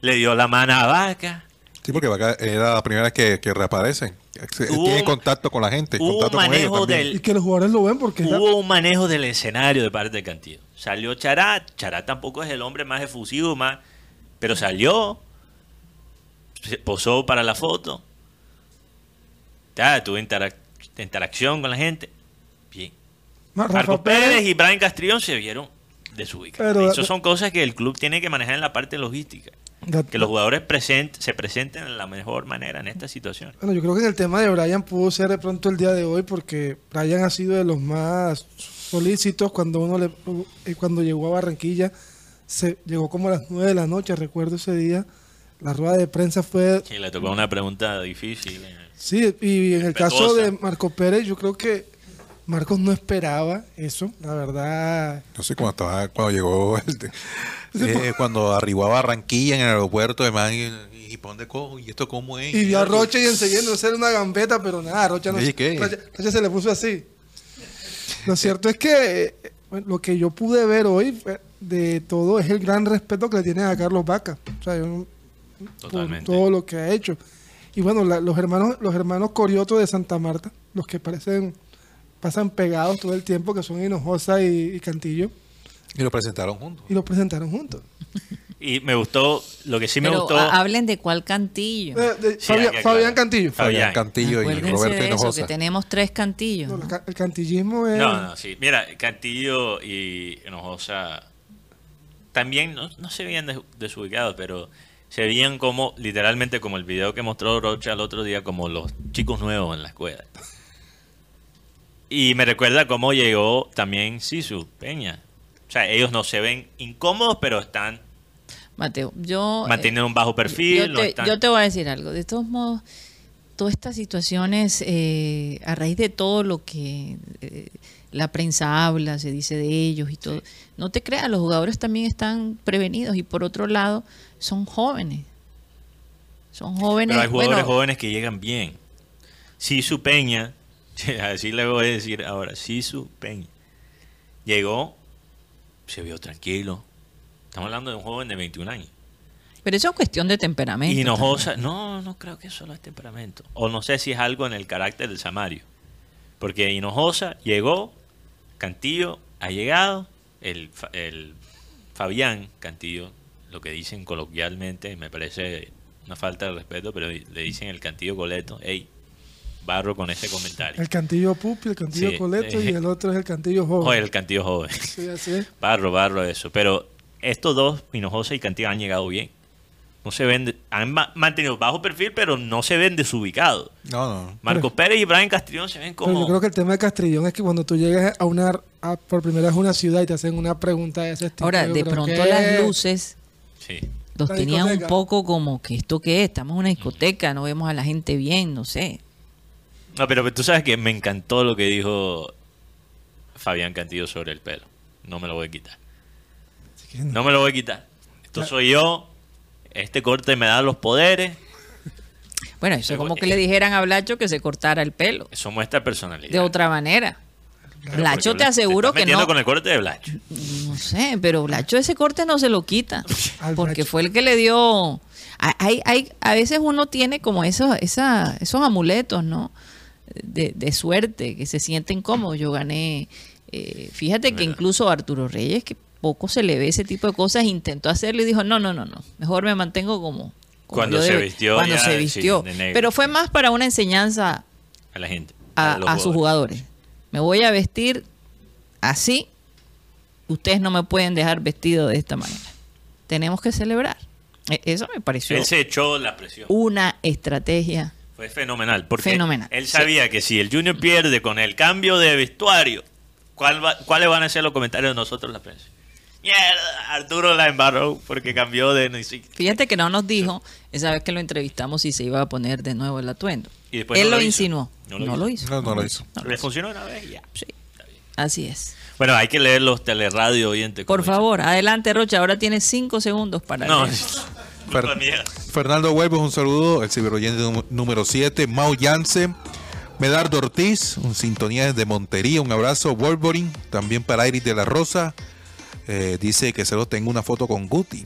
le dio la mano a Vaca. Sí, porque Vaca era la primera vez que, que reaparecen. Tiene contacto con la gente. Hubo manejo del, y que los jugadores lo ven porque... Hubo un manejo del escenario de parte de Cantillo. Salió Chará. Chará tampoco es el hombre más efusivo, más... Pero salió, posó para la foto. Ya, tuvo interacción con la gente. Bien. Marcos Pérez y Brian Castrillón se vieron desubicados. Esas son cosas que el club tiene que manejar en la parte logística. Que los jugadores se presenten de la mejor manera en esta situación. Bueno, yo creo que en el tema de Brian pudo ser de pronto el día de hoy porque Brian ha sido de los más solícitos cuando uno le, eh, cuando llegó a Barranquilla se llegó como a las 9 de la noche, recuerdo ese día. La rueda de prensa fue... Sí, le tocó una pregunta difícil. Eh. Sí, y en el caso de Marco Pérez, yo creo que Marcos no esperaba eso, la verdad. No sé cuando estaba, cuando llegó, eh, cuando arribó a Barranquilla en el aeropuerto, además, y, y de cojo, y esto cómo es. Y vio a Rocha y enseguida hacer una gambeta, pero nada, Rocha no Rocha, se le puso así. Lo cierto es que lo que yo pude ver hoy de todo es el gran respeto que le tiene a Carlos Vaca. O sea, por todo lo que ha hecho. Y bueno, los hermanos los hermanos Corioto de Santa Marta, los que parecen pasan pegados todo el tiempo, que son Hinojosa y, Cantillo. Y lo presentaron juntos. Y lo presentaron juntos. Y me gustó, lo que sí me gustó. Hablen de cuál cantillo. Eh, Fabián, Cantillo. Fabián Cantillo y Roberto Hinojosa. que tenemos tres cantillos. el cantillismo es. No, no, sí. Mira, Cantillo y Hinojosa también no, se veían desubicados, pero se veían como, literalmente, como el video que mostró Rocha el otro día, como los chicos nuevos en la escuela. Y me recuerda cómo llegó también Sisu Peña. O sea, ellos no se ven incómodos, pero están. Mateo, yo. Mantienen un bajo perfil. Yo te, voy a decir algo. De todos modos, todas estas situaciones, eh, a raíz de todo lo que eh, la prensa habla, se dice de ellos y todo, no te creas, los jugadores también están prevenidos y por otro lado, son jóvenes. Son jóvenes. Pero hay jugadores jóvenes que llegan bien. Sisu Peña Así le voy a decir ahora, Sisu Peña. Llegó, se vio tranquilo. Estamos hablando de un joven de 21 años. Pero eso es cuestión de temperamento. Hinojosa, no, no creo que solo es temperamento. O no sé si es algo en el carácter del Samario. Porque Hinojosa llegó, Cantillo ha llegado, el, el Fabián Cantillo, lo que dicen coloquialmente, me parece una falta de respeto, pero le dicen el Cantillo Coleto, hey, barro con ese comentario. El cantillo pupi, el cantillo coleto y el otro es el cantillo joven. O el cantillo joven. Sí, así es. Barro, barro, eso. Pero estos dos, Hinojosa y Cantillo, han llegado bien. No se ven, han mantenido bajo perfil, pero no se ven desubicados. No, no. Marcos Pérez y Brian Castrillón se ven como. yo creo que el tema de Castrillón es que cuando tú llegas a una por primera vez a una ciudad y te hacen una pregunta de ese estilo. Ahora, de pronto las luces. Sí. Los tenían un poco como que esto qué es, estamos en una discoteca, no vemos a la gente bien, no sé. No, pero tú sabes que me encantó lo que dijo Fabián Cantillo sobre el pelo. No me lo voy a quitar. No me lo voy a quitar. Esto soy yo. Este corte me da los poderes. Bueno, eso es como que le dijeran a Blacho que se cortara el pelo. Eso muestra personalidad. De otra manera. Blacho te aseguro que no. con el corte de Blacho. No sé, pero Blacho ese corte no se lo quita. porque fue el que le dio. Hay, hay, a veces uno tiene como esos, esa, esos amuletos, ¿no? De, de, suerte, que se sienten cómodos. Yo gané. Eh, fíjate que incluso Arturo Reyes, que poco se le ve ese tipo de cosas, intentó hacerlo y dijo: No, no, no, no. Mejor me mantengo como. cuando se vistió. Cuando se vistió. pero fue más para una enseñanza a la gente. a sus jugadores me voy a vestir así, ustedes no me pueden dejar vestido de esta manera. Tenemos que celebrar. E, eso me pareció. Él se echó la presión. Una estrategia. Fue fenomenal. Porque él sabía que si el Junior pierde con el cambio de vestuario, ¿cuál ¿cuáles van a ser los comentarios de nosotros la prensa? Mierda, Arturo la embarró porque cambió de. Fíjate que no nos dijo esa vez que lo entrevistamos si se iba a poner de nuevo el atuendo. Él lo, insinuó. No lo, hizo. No, lo hizo. Le funcionó una vez ya. Sí. Así es. Bueno, hay que leer los teleradio oyentes. Por favor, adelante, Rocha. Ahora tienes cinco segundos para no, Fernando Huelvos, un saludo. El ciberoyente número 7. Mau Yance. Medardo Ortiz, un sintonía de Montería. Un abrazo. Wolverine. También para Iris de la Rosa. Eh, dice que se lo tengo una foto con Guti.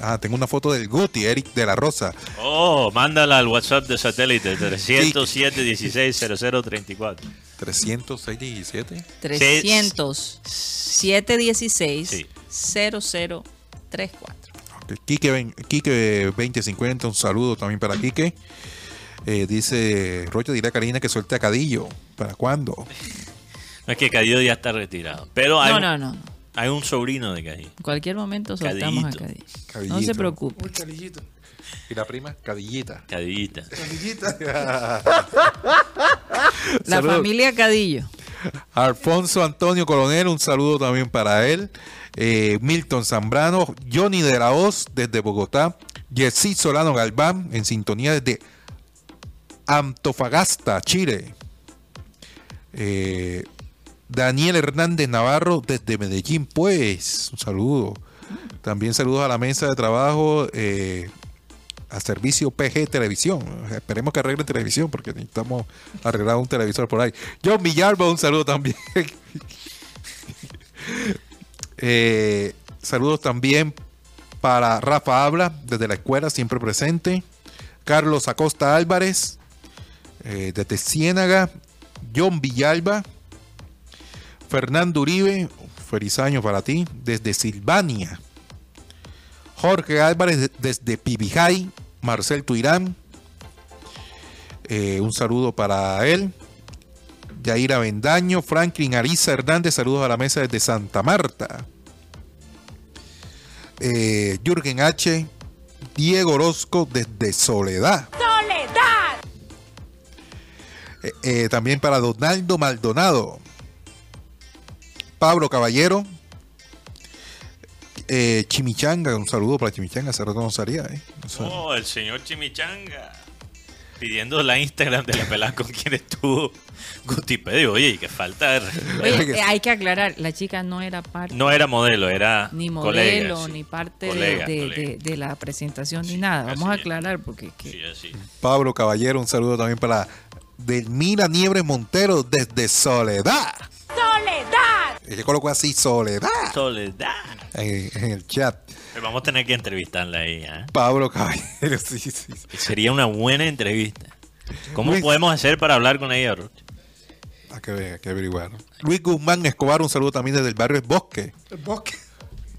Ah, tengo una foto del Guti, Eric de la Rosa. Oh, mándala al WhatsApp de satélite 307 16 0034. 306 17 307 16 0034. Quique, Quique 2050, un saludo también para Quique. Eh, dice Rocha, dirá a Karina que suelte a Cadillo. ¿Para cuándo? No es que Cadillo ya está retirado. Pero no, no, no. Hay un sobrino de Cadillo. En cualquier momento soltamos a Cadillo. No se preocupe. ¿Y la prima? Cadillita. Cadillita. Cadillita. la familia Cadillo. Alfonso Antonio Coronel, un saludo también para él. Eh, Milton Zambrano, Johnny de la Hoz desde Bogotá, Jessy Solano Galván en sintonía desde Antofagasta, Chile. Eh, Daniel Hernández Navarro desde Medellín, pues, un saludo. También saludos a la mesa de trabajo, eh, a servicio PG Televisión. Esperemos que arreglen televisión porque necesitamos arreglar un televisor por ahí. John Villalba, un saludo también. Eh, saludos también para Rafa Habla, desde la escuela, siempre presente. Carlos Acosta Álvarez, eh, desde Ciénaga. John Villalba, Fernando Uribe, feliz año para ti, desde Silvania. Jorge Álvarez desde Pibijay, Marcel Tuirán, eh, un saludo para él. Yaira Bendaño, Franklin Ariza Hernández, saludos a la mesa desde Santa Marta. Eh, Jürgen H. Diego Orozco desde Soledad. ¡Soledad! Eh, también para Donaldo Maldonado. Pablo Caballero. Eh, Chimichanga, un saludo para Chimichanga, se rato no salía, ¿eh? oh, el señor Chimichanga. Pidiendo la Instagram de la pelada con quien estuvo Gutipedio. Oye, y que falta Oye, hay que aclarar, la chica no era parte. No era modelo, era. Ni modelo, ni parte de, la presentación, ni nada. Vamos a aclarar porque. Pablo Caballero, un saludo también para Delmira Niebre Montero desde Soledad. ¡Soledad! Ella colocó así Soledad. Soledad. En, el chat. Vamos a tener que entrevistarla ahí. ¿eh? Pablo Caballero, sí, sí, Sería una buena entrevista. ¿Cómo podemos hacer para hablar con ella, Ruth? Hay que ver, hay que averiguar. Luis Guzmán Escobar, un saludo también desde el barrio El Bosque. El Bosque.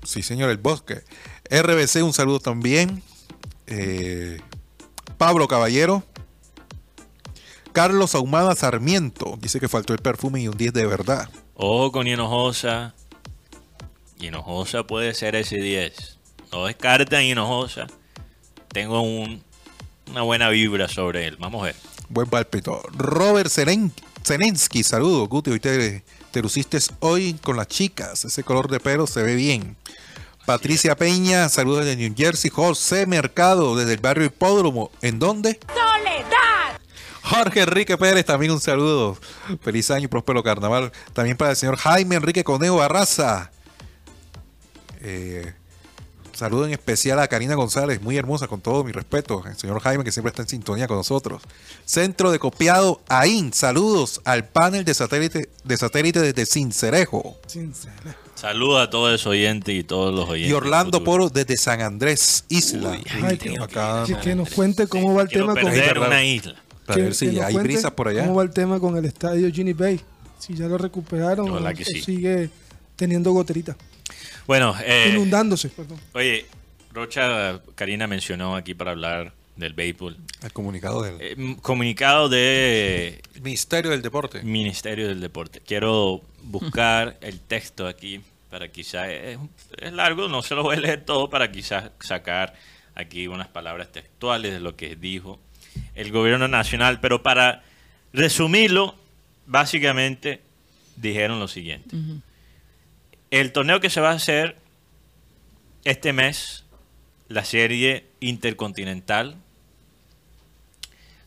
Sí, señor, El Bosque. RBC, un saludo también. Eh, Pablo Caballero. Carlos Ahumada Sarmiento. Dice que faltó el perfume y un 10 de verdad. Ojo con Hinojosa. Hinojosa puede ser ese 10. No descarten Hinojosa. Tengo una buena vibra sobre él. Vamos a ver. Buen palpito. Robert Zelensky, saludos. Guti, hoy te, te luciste hoy con las chicas. Ese color de pelo se ve bien. Patricia Peña, saludos de New Jersey. José Mercado, desde el barrio Hipódromo. ¿En dónde? Jorge Enrique Pérez, también un saludo. Feliz año y próspero carnaval. También para el señor Jaime Enrique Conejo Barraza. Eh, saludo en especial a Karina González, muy hermosa, con todo mi respeto. El señor Jaime, que siempre está en sintonía con nosotros. Centro de Copiado, AIN. Saludos al panel de satélite, de satélite desde Cincerejo. Saludos a todos los oyentes y todos los oyentes. Y Orlando Poro desde San Andrés, Isla. que, nos cuente cómo va el tema con una isla. Para ver si hay brisas por allá. ¿Cómo va el tema con el estadio Ginny Bay? Si ya lo recuperaron o, sigue teniendo goterita. Bueno, eh, inundándose, perdón. Oye, Rocha, Karina mencionó aquí para hablar del béisbol. El comunicado del... Eh, comunicado de... Ministerio del Deporte. Ministerio del Deporte. Quiero buscar el texto aquí para quizás... Es, es, largo, no se lo voy a leer todo para quizás sacar aquí unas palabras textuales de lo que dijo el gobierno nacional, pero para resumirlo, básicamente dijeron lo siguiente. El torneo que se va a hacer este mes, la serie intercontinental,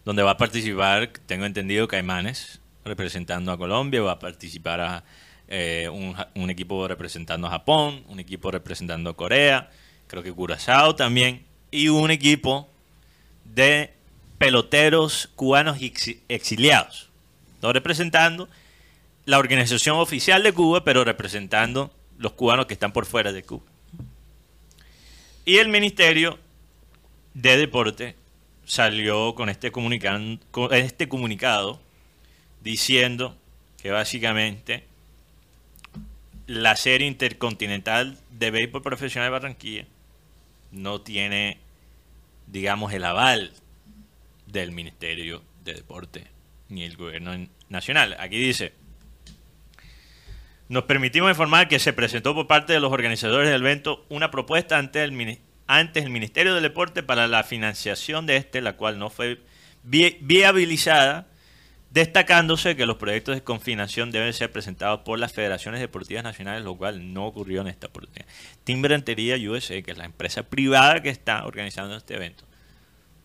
donde va a participar, tengo entendido, Caimanes, representando a Colombia, va a participar eh, un, equipo representando a Japón, un equipo representando a Corea, creo que Curazao también, y un equipo de peloteros cubanos exiliados, representando la organización oficial de Cuba, pero representando los cubanos que están por fuera de Cuba. Y el Ministerio de Deporte salió con este, con este comunicado diciendo que básicamente la serie intercontinental de béisbol profesional de Barranquilla no tiene, digamos, el aval del Ministerio de Deporte ni el gobierno nacional. Aquí dice, nos permitimos informar que se presentó por parte de los organizadores del evento una propuesta ante el, ante el Ministerio del Deporte para la financiación de este, la cual no fue viabilizada, destacándose que los proyectos de confinación deben ser presentados por las federaciones deportivas nacionales, lo cual no ocurrió en esta oportunidad. Timbrantería USA, que es la empresa privada que está organizando este evento,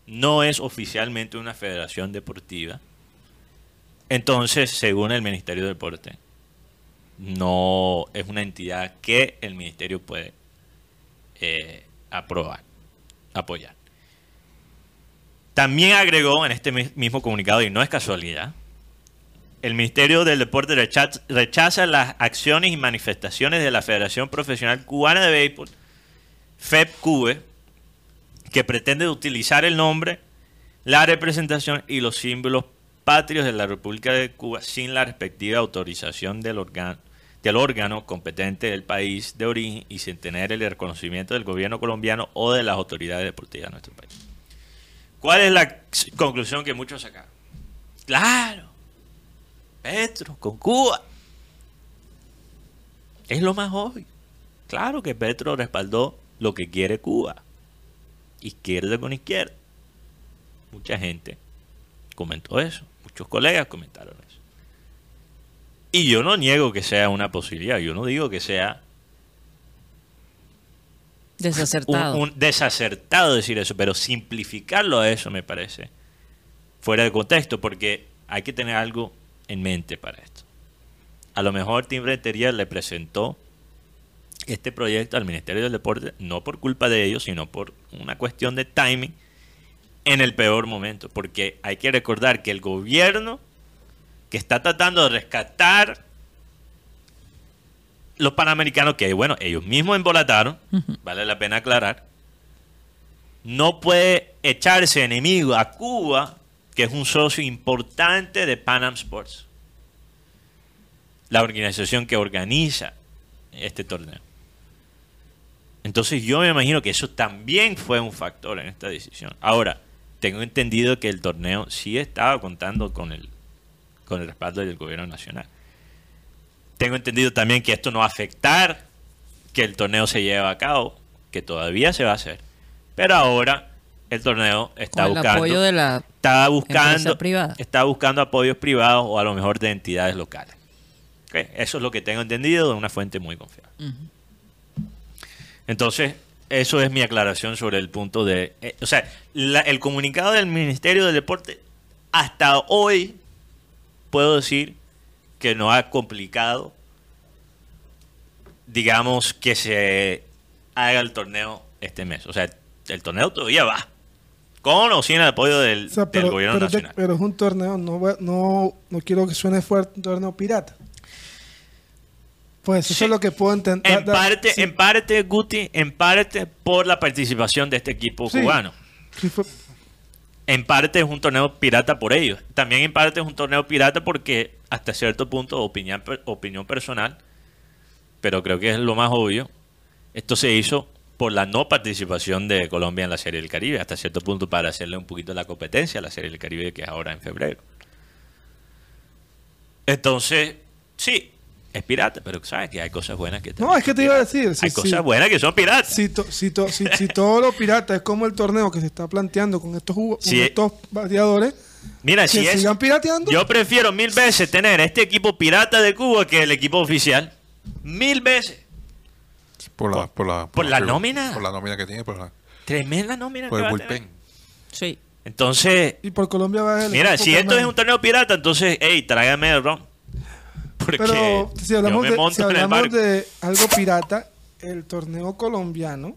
no es oficialmente una federación deportiva. Entonces, según el Ministerio de Deporte, no es una entidad que el Ministerio puede eh, aprobar, apoyar. También agregó en este mismo comunicado, y no es casualidad, el Ministerio del Deporte rechaza las acciones y manifestaciones de la Federación Profesional Cubana de Béisbol, FEP-CUBE, que pretende utilizar el nombre, la representación y los símbolos patrios de la República de Cuba sin la respectiva autorización del del órgano competente del país de origen y sin tener el reconocimiento del gobierno colombiano o de las autoridades deportivas de nuestro país. ¿Cuál es la conclusión que muchos sacan? Claro, Petro con Cuba. Es lo más obvio. Claro que Petro respaldó lo que quiere Cuba izquierda con izquierda. Mucha gente comentó eso, muchos colegas comentaron eso. Y yo no niego que sea una posibilidad, yo no digo que sea desacertado. Un, desacertado decir eso, pero simplificarlo a eso me parece fuera de contexto, porque hay que tener algo en mente para esto. A lo mejor Tim Rentería le presentó este proyecto al Ministerio del Deporte, no por culpa de ellos, sino por una cuestión de timing, en el peor momento. Porque hay que recordar que el gobierno que está tratando de rescatar los panamericanos, que bueno, ellos mismos embolataron, vale la pena aclarar, no puede echarse enemigo a Cuba, que es un socio importante de Panam Sports, la organización que organiza este torneo. Entonces yo me imagino que eso también fue un factor en esta decisión. Ahora, tengo entendido que el torneo sí estaba contando con el, con el respaldo del gobierno nacional. Tengo entendido también que esto no va a afectar que el torneo se lleve a cabo, que todavía se va a hacer. Pero ahora el torneo está buscando apoyo de la está buscando está buscando apoyos privados o a lo mejor de entidades locales. Eso es lo que tengo entendido de una fuente muy confiable. Entonces, eso es mi aclaración sobre el punto de... Eh, o sea, el comunicado del Ministerio del Deporte hasta hoy puedo decir que no ha complicado, digamos, que se haga el torneo este mes. O sea, el torneo todavía va. Con o sin el apoyo del, gobierno nacional. pero es un torneo, no, no, no quiero que suene fuerte, un torneo pirata. Pues eso es lo que puedo entender. En parte, en parte, Guti, en parte por la participación de este equipo cubano. En parte es un torneo pirata por ellos. También en parte es un torneo pirata porque hasta cierto punto, opinión, opinión personal, pero creo que es lo más obvio, esto se hizo por la no participación de Colombia en la Serie del Caribe, hasta cierto punto para hacerle un poquito la competencia a la Serie del Caribe que es ahora en febrero. Entonces, sí, es pirata, pero sabes que hay cosas buenas que No, es que te iba a decir. hay cosas buenas que son piratas. Si, si, si, todo lo pirata es como el torneo que se está planteando con estos, estos bateadores. Mira, si es, sigan pirateando. Yo prefiero mil veces tener este equipo pirata de Cuba que el equipo oficial. Mil veces. Por la, por la, por, la, nómina. Por la nómina que tiene. Por la, Tremenda nómina. Por el bullpen. Sí. Entonces. Y por Colombia va a Mira, si esto es un torneo pirata, entonces, hey, tráigame el ron. Pero si hablamos, de, algo pirata, el torneo colombiano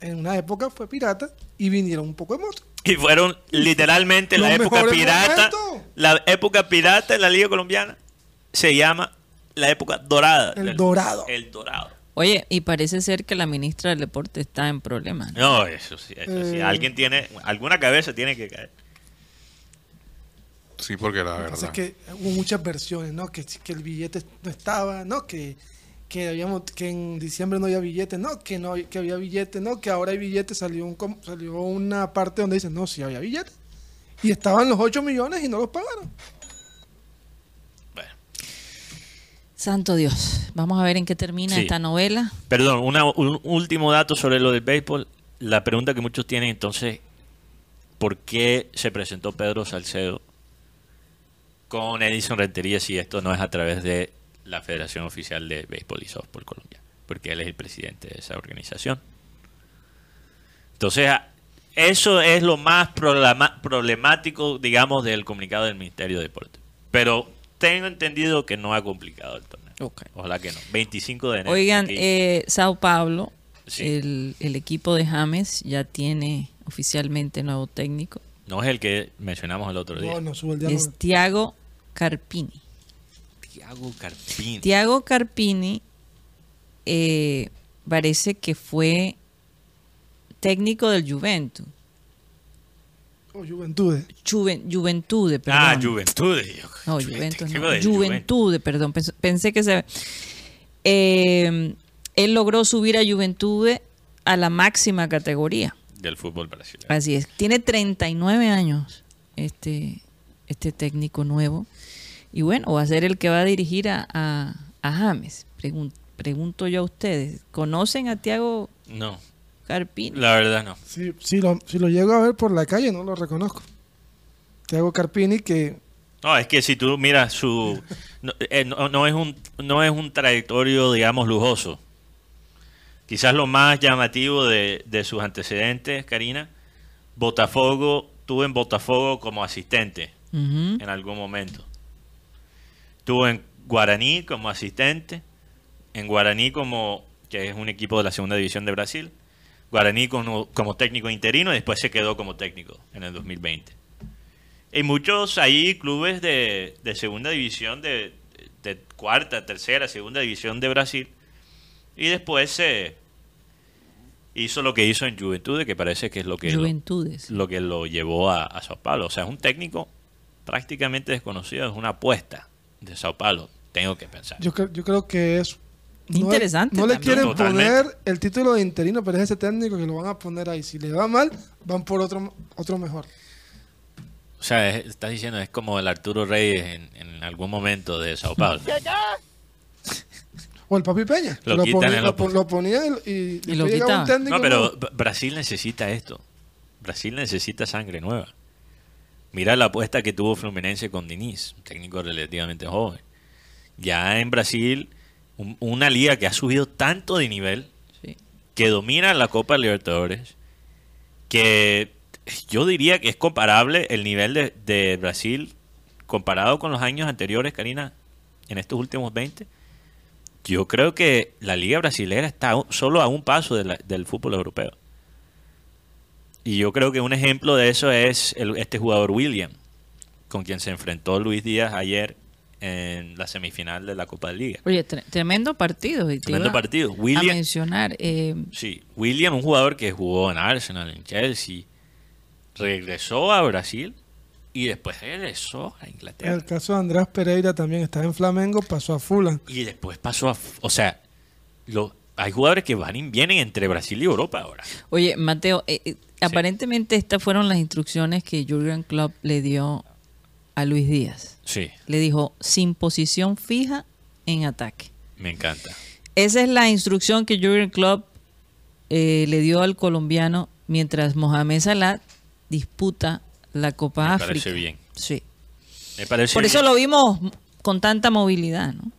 en una época fue pirata y vinieron un poco de motos. Y fueron literalmente la época pirata. La época pirata en la Liga Colombiana se llama la época dorada. El dorado. El dorado. Oye, y parece ser que la ministra del Deporte está en problemas. No, eso sí, eso sí. Eh. Alguien tiene, alguna cabeza tiene que caer. Sí, porque la verdad. Es que hubo muchas versiones, ¿no? Que, que el billete no estaba, ¿no? Que, que, habíamos, que en diciembre no había billete, ¿no? Que, no, que había billete, ¿no? Que ahora hay billete. Salió, un, salió una parte donde dicen, no, sí había billete. Y estaban los 8 millones y no los pagaron. Bueno. Santo Dios. Vamos a ver en qué termina esta novela. Perdón, un último dato sobre lo del béisbol. La pregunta que muchos tienen entonces, ¿por qué se presentó Pedro Salcedo con Edison Rentería si esto no es a través de la Federación Oficial de Béisbol y Softball Colombia, porque él es el presidente de esa organización. Entonces, eso es lo más problemático, digamos, del comunicado del Ministerio de Deporte. Pero tengo entendido que no ha complicado el torneo. Ojalá que no. 25 de enero. Oigan, eh, Sao Paulo, el, el equipo de James ya tiene oficialmente nuevo técnico. No es el que mencionamos el otro día. No, no, es Tiago Carpini. Tiago Carpini. Tiago Carpini eh, parece que fue técnico del Juventus. Oh, Juventude. Juventude, perdón. Ah, Juventude. No, Juventus, no. Juventude, perdón. Pensé que se... Eh, él logró subir a Juventude a la máxima categoría. Del fútbol brasileño. Así es. Tiene 39 años este, este técnico nuevo. Y bueno, va a ser el que va a dirigir a, a, James. pregunto yo a ustedes, ¿conocen a Tiago no. Carpini? La verdad no. Si, si, lo, si lo llego a ver por la calle, no lo reconozco. Tiago Carpini que... No, es que si tú miras su... no, eh, no, es un, no es un trayectorio, digamos, lujoso. Quizás lo más llamativo de, de sus antecedentes, Karina, Botafogo, tuvo en Botafogo como asistente en algún momento. Estuvo en Guaraní como asistente, en Guaraní como, que es un equipo de la segunda división de Brasil, Guaraní como, como técnico interino y después se quedó como técnico en el 2020. Y muchos ahí clubes de, de segunda división, de, de, cuarta, tercera, segunda división de Brasil. Y después se hizo lo que hizo en Juventudes, que parece que es lo que, lo, que lo llevó a, a Sao Paulo. O sea, es un técnico prácticamente desconocido, es una apuesta de Sao Paulo, tengo que pensar. Yo, yo creo que es... Interesante. No, le quieren poner el título de interino, pero es ese técnico que lo van a poner ahí. Si le va mal, van por otro, otro mejor. O sea, estás diciendo, es como el Arturo Reyes en, algún momento de Sao Paulo. o el Papi Peña. Lo, ponía, y, lo quitaba. no, pero Brasil necesita esto. Brasil necesita sangre nueva. Mira la apuesta que tuvo Fluminense con Diniz, un técnico relativamente joven. Ya en Brasil, una liga que ha subido tanto de nivel, que domina la Copa Libertadores, que yo diría que es comparable el nivel de, de, Brasil comparado con los años anteriores, Karina, en estos últimos 20. Yo creo que la liga brasilera está solo a un paso del fútbol europeo. Y yo creo que un ejemplo de eso es este jugador William, con quien se enfrentó Luis Díaz ayer en la semifinal de la Copa de Liga. Oye, tremendo partido. tremendo partido. William, a mencionar. Eh, sí, William, un jugador que jugó en Arsenal, en Chelsea, regresó a Brasil y después regresó a Inglaterra. El caso de Andrés Pereira también estaba en Flamengo, pasó a Fulham. Y después pasó a... O sea, lo, hay jugadores que van y vienen entre Brasil y Europa ahora. Oye, Mateo, eh, eh, aparentemente estas fueron las instrucciones que Jurgen Klopp le dio a Luis Díaz. Sí. Le dijo, sin posición fija en ataque. Me encanta. Esa es la instrucción que Jurgen Klopp eh, le dio al colombiano mientras Mohamed Salah disputa la Copa Me África. Parece bien. Sí. Me parece Por eso lo vimos con tanta movilidad, ¿no?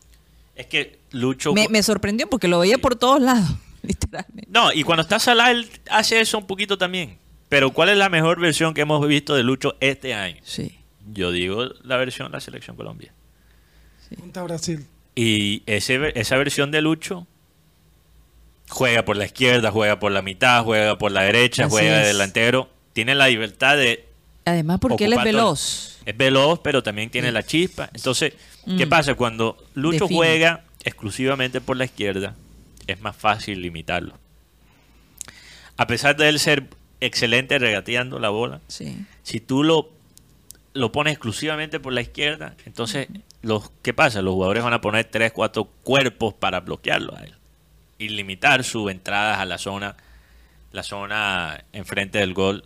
Es que Lucho... Me, sorprendió porque lo veía por todos lados, literalmente. No, y cuando está Salah, él hace eso un poquito también. Pero ¿cuál es la mejor versión que hemos visto de Lucho este año? Sí. Yo digo la versión de la Selección Colombia. Sí. Brasil. Y ese, esa versión de Lucho juega por la izquierda, juega por la mitad, juega por la derecha, juega de delantero. Tiene la libertad de... Además porque él es veloz. Es veloz, pero también tiene la chispa. Entonces, ¿qué mm. pasa? Cuando Lucho juega exclusivamente por la izquierda, es más fácil limitarlo. A pesar de él ser excelente regateando la bola, si tú lo lo pone exclusivamente por la izquierda, entonces, los, ¿qué pasa? Los jugadores van a poner 3, 4 cuerpos para bloquearlo a él y limitar sus entradas a la zona, la zona enfrente del gol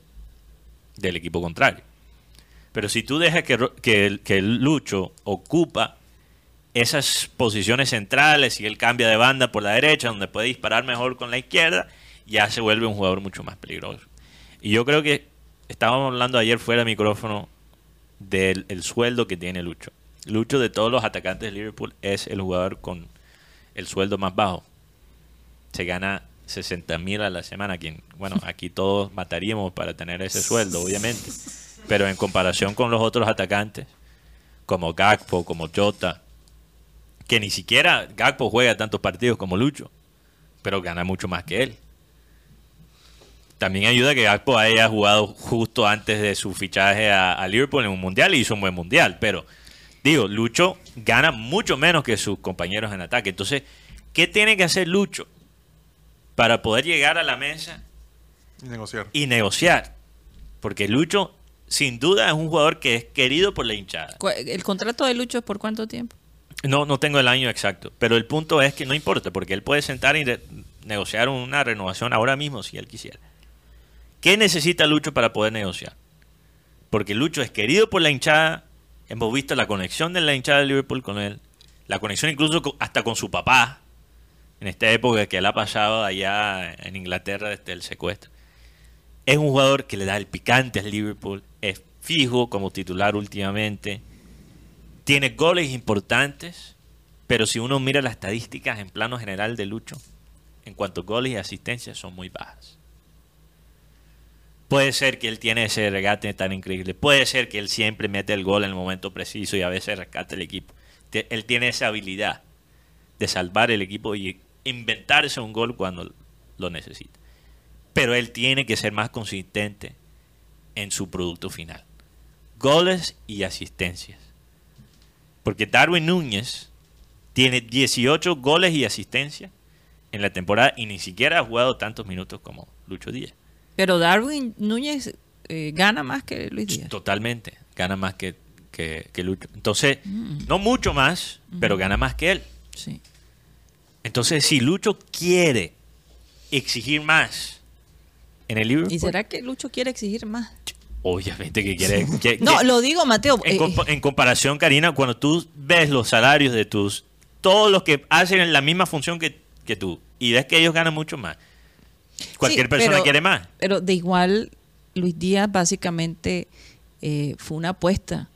del equipo contrario. Pero si tú dejas que, que, el Lucho ocupa esas posiciones centrales y él cambia de banda por la derecha, donde puede disparar mejor con la izquierda, ya se vuelve un jugador mucho más peligroso. Y yo creo que estábamos hablando ayer fuera de micrófono del sueldo que tiene Lucho. Lucho de todos los atacantes de Liverpool es el jugador con el sueldo más bajo. Se gana 60 mil a la semana. Quien, bueno, aquí todos mataríamos para tener ese sueldo, obviamente. Pero en comparación con los otros atacantes, como Gakpo, como Jota, que ni siquiera Gakpo juega tantos partidos como Lucho, pero gana mucho más que él también ayuda que Gakpo haya jugado justo antes de su fichaje a, Liverpool en un mundial y hizo un buen mundial. Pero, digo, Lucho gana mucho menos que sus compañeros en ataque. Entonces, ¿qué tiene que hacer Lucho para poder llegar a la mesa y negociar? Y negociar. Porque Lucho, sin duda, es un jugador que es querido por la hinchada. ¿El contrato de Lucho es por cuánto tiempo? No, no tengo el año exacto. Pero el punto es que no importa, porque él puede sentar y negociar una renovación ahora mismo si él quisiera. ¿Qué necesita Lucho para poder negociar? Porque Lucho es querido por la hinchada. Hemos visto la conexión de la hinchada de Liverpool con él. La conexión incluso hasta con su papá. En esta época que él ha pasado allá en Inglaterra desde el secuestro. Es un jugador que le da el picante al Liverpool. Es fijo como titular últimamente. Tiene goles importantes. Pero si uno mira las estadísticas en plano general de Lucho, en cuanto a goles y asistencias, son muy bajas. Puede ser que él tiene ese regate tan increíble. Puede ser que él siempre mete el gol en el momento preciso y a veces rescate el equipo. Él tiene esa habilidad de salvar el equipo y inventarse un gol cuando lo necesita. Pero él tiene que ser más consistente en su producto final. Goles y asistencias. Porque Darwin Núñez tiene 18 goles y asistencias en la temporada y ni siquiera ha jugado tantos minutos como Lucho Díaz. Pero Darwin Núñez eh, gana más que Luis Díaz. Totalmente, gana más que, que, Lucho. Entonces, mm. no mucho más, pero gana más que él. Sí. Entonces, si Lucho quiere exigir más en el libro... ¿Y será que Lucho quiere exigir más? Obviamente que quiere... no, lo digo, Mateo. En, eh, en, comparación, Karina, cuando tú ves los salarios de tus... Todos los que hacen la misma función que, que tú y ves que ellos ganan mucho más Cualquier persona quiere más. Pero de igual, Luis Díaz básicamente eh, fue una apuesta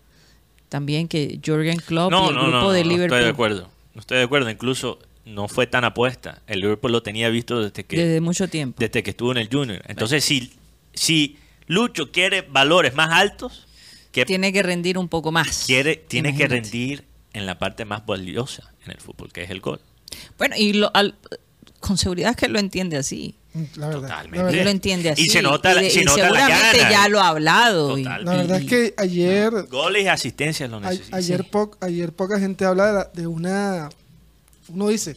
también que Jürgen Klopp y el grupo de Liverpool. No estoy de acuerdo. No estoy de acuerdo. Incluso no fue tan apuesta. El Liverpool lo tenía visto desde que desde mucho tiempo. Desde que estuvo en el Junior. Entonces, si si Lucho quiere valores más altos, que tiene que rendir un poco más. Quiere tiene que rendir en la parte más valiosa en el fútbol, que es el gol. Bueno, y lo, con seguridad que lo entiende así. La verdad. Totalmente. Él lo entiende así. Y se nota, la- y, se y nota la seguramente gana. ya lo ha hablado. y-. La verdad es que ayer, Goles y asistencias lo necesitan. ayer, po- ayer poca gente habla de, la- de una, uno dice,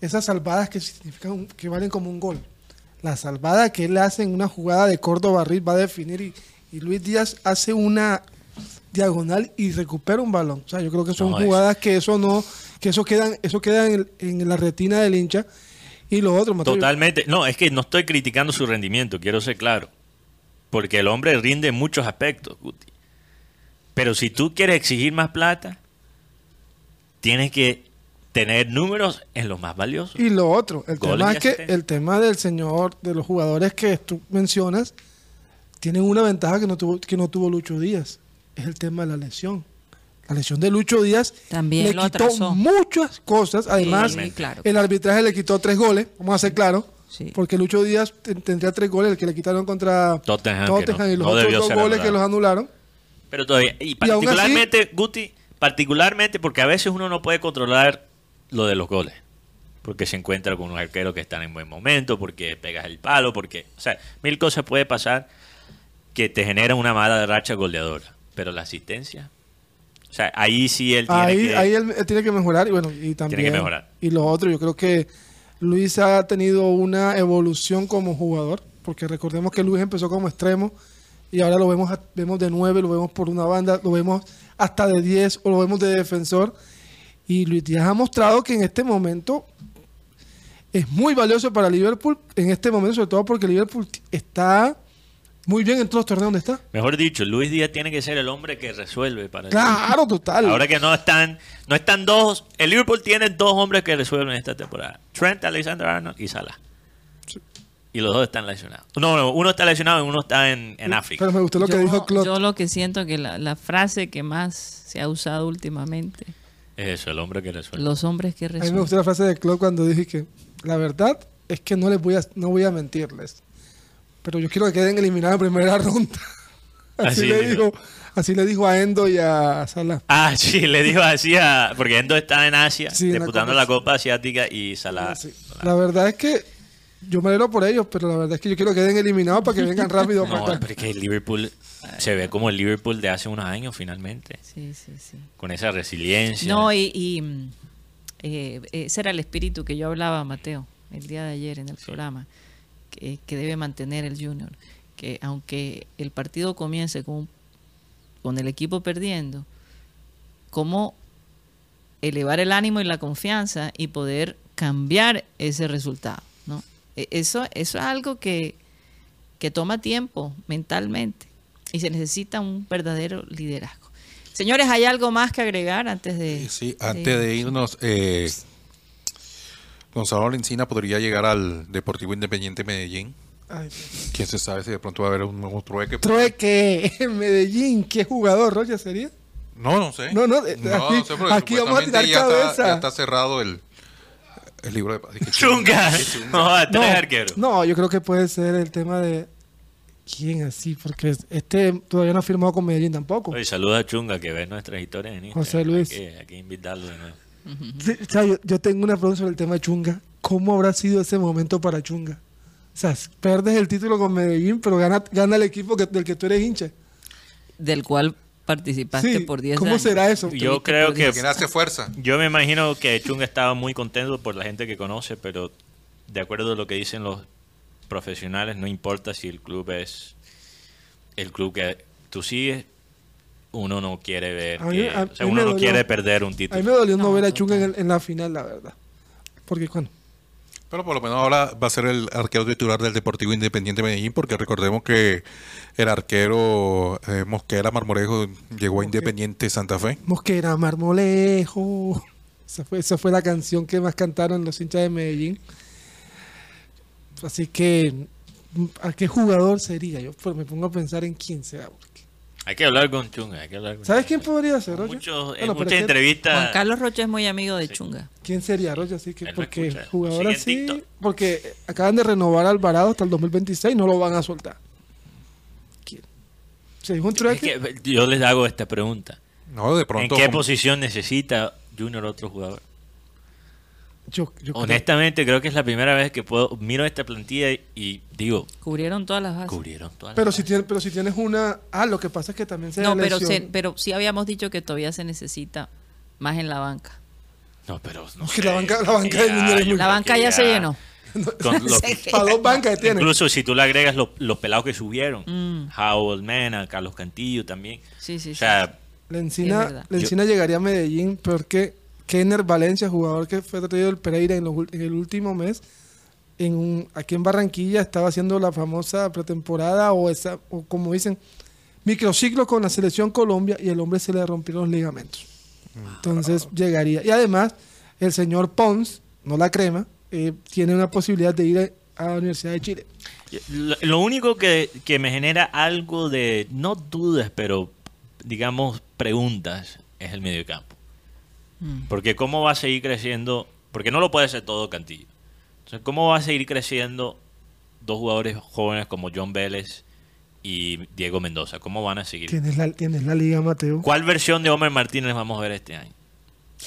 esas salvadas que significan, que valen como un gol. La salvada que él hace en una jugada de Córdoba Riz va a definir y, y Luis Díaz hace una diagonal y recupera un balón. O sea, yo creo que son No, es- jugadas que eso no, que eso quedan, eso queda en la retina del hincha. Y lo otro, Mateo, Totalmente. No, es que no estoy criticando su rendimiento, quiero ser claro. Porque el hombre rinde en muchos aspectos, Guti. Pero si tú quieres exigir más plata, tienes que tener números en los más valiosos. Y lo otro, el tema es que el tema del señor, de los jugadores que tú mencionas, tienen una ventaja que no tuvo, que no tuvo Lucho Díaz. Es el tema de la lesión. La lesión de Lucho Díaz También le lo quitó atrasó. muchas cosas. Además, sí, claro. el arbitraje le quitó tres goles, vamos a ser claros. Sí. Porque Lucho Díaz ten- tendría tres goles, el que le quitaron contra Tottenham, no- y los no otros dos goles que los anularon. Pero todavía, y Y aún así- particularmente, Guti, particularmente porque a veces uno no puede controlar lo de los goles. Porque se encuentra con unos arqueros que están en buen momento, porque pegas el palo, porque, o sea, mil cosas puede pasar que te generan una mala racha goleadora. Pero la asistencia, o sea, ahí sí él tiene Ahí, que... ahí él, él tiene que mejorar y bueno, y también que mejorar. y lo otro, yo creo que Luis ha tenido una evolución como jugador, porque recordemos que Luis empezó como extremo y ahora lo vemos vemos de 9, lo vemos por una banda, lo vemos hasta de 10 o lo vemos de defensor y Luis Díaz ha mostrado que en este momento es muy valioso para Liverpool en este momento, sobre todo porque Liverpool está muy bien en todos los torneos donde está. Mejor dicho, Luis Díaz tiene que ser el hombre que resuelve para el Claro, total. Ahora que no están, no están dos, el Liverpool tiene dos hombres que resuelven esta temporada. Trent Alexander Arnold y Salah. Y los dos están lesionados. No, no, uno está lesionado y uno está en, en África. Pero me gustó lo que yo, dijo Klopp. yo lo que siento que la, la frase que más se ha usado últimamente, eso, el hombre que resuelve. los hombres que A mí me resuelven. gustó la frase de Klopp cuando dije que la verdad es que no les voy a, no voy a mentirles. Pero yo quiero que queden eliminados en primera ronda. Así, Así le dijo. dijo, así le dijo a Endo y a Salah. Ah, sí, le dijo así a... Porque Endo está en Asia, Sí, en la disputando Copa- la Copa Asiática y Salah... Sí. La verdad es que yo me alegro por ellos, pero la verdad es que yo quiero que queden eliminados para que vengan rápido para No, acá. pero es que el Liverpool se ve como el Liverpool de hace unos años finalmente. Sí, sí, sí. Con esa resiliencia. No, y, y, mm, eh, ese era el espíritu que yo hablaba, Mateo, el día de ayer en el programa, que, que debe mantener el Junior. Que aunque el partido comience con, con el equipo perdiendo, cómo elevar el ánimo y la confianza y poder cambiar ese resultado. ¿No? E- Eso, eso es algo que, que toma tiempo mentalmente y se necesita un verdadero liderazgo. Señores, ¿hay algo más que agregar antes de...? Sí, antes de irnos, eh, Gonzalo Lencina podría llegar al Deportivo Independiente Medellín. Ay, Quién se sabe si de pronto va a haber un nuevo trueque. Trueque en Medellín, ¿qué jugador, Roger, sería? No, no sé. No, no, aquí- porque aquí vamos a tirar ya cabeza. Está, ya está cerrado el, el libro de... que- ¡Chunga! No, tres No, arqueros. no, yo creo que puede ser el tema de quién así, porque este todavía no ha firmado con Medellín tampoco. Oye, saluda a Chunga que ve nuestras historias en Instagram. José Luis. Hay que, hay que invitarlo de nuevo. Sí, o sea, yo, yo tengo una pregunta sobre el tema de Chunga. ¿Cómo habrá sido ese momento para Chunga? O sea, perdes el título con Medellín, pero gana, gana el equipo que- del que tú eres hincha. del cual participaste Sí, por 10 ¿Cómo años. será eso? Yo creo que ¿Quién hace fuerza? yo me imagino que Chunga estaba muy contento por la gente que conoce, pero de acuerdo a lo que dicen los profesionales, no importa si el club es el club que tú sigues, uno no quiere ver, mí- que- a- o sea, uno no dolió. quiere perder un A mí título. me dolió no, No, ver a. Chunga en, el- en la final, la verdad. Porque, bueno, Pero por lo menos ahora va a ser el arquero titular del Deportivo Independiente Medellín, porque recordemos que el arquero eh, Mosquera Marmorejo llegó a Independiente Santa Fe. Mosquera, Marmolejo. Esa fue, esa fue la canción que más cantaron los hinchas de Medellín. Así que, ¿a qué jugador sería? Yo me pongo a pensar en quién será. Hay que hablar con Chunga, hay que hablar con ¿Sabes Chunga. quién podría ser, Roger? Muchos- Bueno, en muchas entrevistas Juan Carlos Rocha es muy amigo de Chunga. ¿Quién sería, Roger? Así que, Él porque escucha. jugador así, porque acaban de renovar a Alvarado hasta el 2026, no lo van a soltar. ¿Quién? ¿Se dijo un Es que yo les hago esta pregunta. No, de ¿En qué como- posición necesita Junior otro jugador? Honestamente, creo... que es la primera vez que puedo miro esta plantilla y, digo. Cubrieron todas las bases. Cubrieron todas pero si tienes, pero si tienes una. Ah, lo que pasa es que también se. No, pero, pero sí habíamos dicho que todavía se necesita más en la banca. No, pero. No la banca, la banca, ya, la banca ya, se llenó. para dos bancas tiene. Incluso si tú le agregas los, pelados que subieron, mm. Howell Mena, Carlos Cantillo también. Sí, sí, o sea, La encina, la encina llegaría a Medellín porque Kenner Valencia, jugador que fue traído del Pereira en, el último mes, en un, aquí en Barranquilla estaba haciendo la famosa pretemporada o, esa, o como dicen, microciclo con la selección Colombia y el hombre se le rompieron los ligamentos. Entonces llegaría. Y además, el señor Pons, no la crema, eh, tiene una posibilidad de ir a la Universidad de Chile. Lo, único que, que, me genera algo de, no dudas, pero digamos preguntas, es el mediocampo. Mm. Porque cómo va a seguir creciendo, porque no lo puede ser todo Cantillo. Entonces, ¿cómo va a seguir creciendo dos jugadores jóvenes como John Vélez y Diego Mendoza? ¿Cómo van a seguir? ¿Tienes la, tienes la liga, Mateo? ¿Cuál versión de Homer Martínez vamos a ver este año?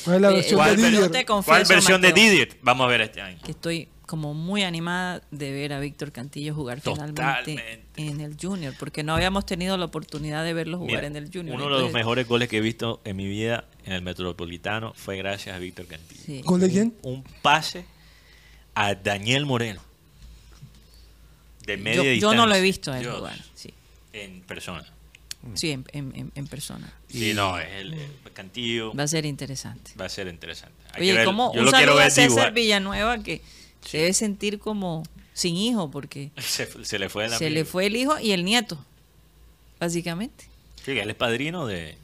¿Cuál es la versión de Didier? ¿Cuál versión de Didier vamos a ver este año? Que estoy como muy animada de ver a Víctor Cantillo jugar finalmente en el Junior, porque no habíamos tenido la oportunidad de verlo jugar en el Junior. Uno de los mejores goles que he visto en mi vida en el Metropolitano fue gracias a Víctor Cantillo. ¿Gol de quién? Un pase a Daniel Moreno. De media yo, distancia. Yo no lo he visto a él jugar. Sí. En persona. Sí, en, en, en, persona. Sí, no, es el, Cantillo. Va a ser interesante. Va a ser interesante. Oye, ¿cómo un saludo a César Villanueva que se debe sentir como sin hijo porque se, le fue el se le fue el hijo y el nieto básicamente. Sí él es padrino de,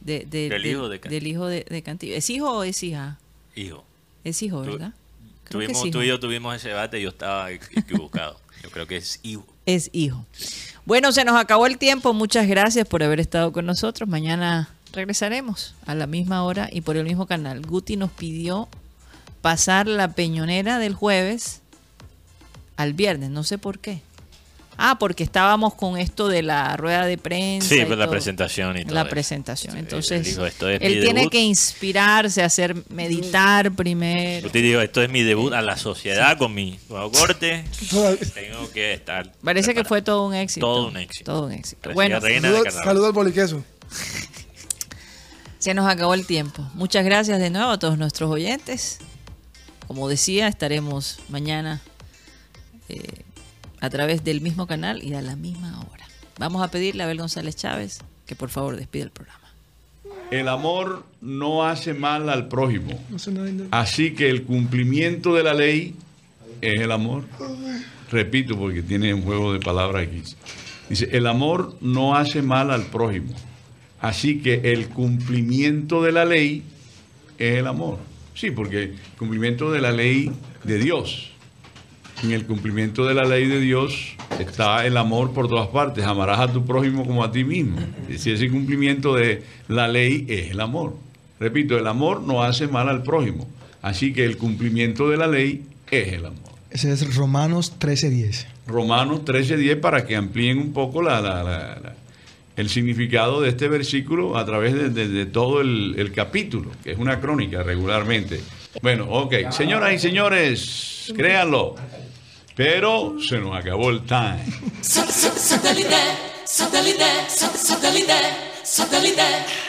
del, hijo de del hijo de, Cantillo. Es hijo o es hija hijo. Es hijo verdad tuvimos, tú y yo tuvimos ese debate y yo estaba equivocado. Yo creo que es hijo. Es hijo. Bueno se nos acabó el tiempo. Muchas gracias por haber estado con nosotros. Mañana regresaremos a la misma hora y por el mismo canal. Guti nos pidió pasar la peñonera del jueves al viernes, no sé por qué. Ah, porque estábamos con esto de la rueda de prensa. Sí, pues la presentación y todo. La presentación. Entonces, él, tiene que inspirarse, hacer meditar primero. Yo te digo, esto es mi debut a la sociedad con mi nuevo corte. Tengo que estar. Parece que fue todo un éxito. Todo un éxito. Todo un éxito. Bueno, saludos al poliqueso. Se nos acabó el tiempo. Muchas gracias de nuevo a todos nuestros oyentes. Como decía, estaremos mañana eh, a través del mismo canal y a la misma hora. Vamos a pedirle a Abel González Chávez que por favor despida el programa. El amor no hace mal al prójimo. Así que el cumplimiento de la ley es el amor. Repito porque tiene un juego de palabras aquí. Dice, el amor no hace mal al prójimo. Así que el cumplimiento de la ley es el amor. Sí, porque el cumplimiento de la ley de Dios. En el cumplimiento de la ley de Dios está el amor por todas partes. Amarás a tu prójimo como a ti mismo. Si ese cumplimiento de la ley es el amor. Repito, el amor no hace mal al prójimo. Así que el cumplimiento de la ley es el amor. Ese es Romanos 13.10. Romanos 13.10 para que amplíen un poco la, la el significado de este versículo a través de, todo el, capítulo, que es una crónica regularmente. Bueno, ok, señoras y señores, créanlo, pero se nos acabó el time. Satélite, satélite, satélite, satélite.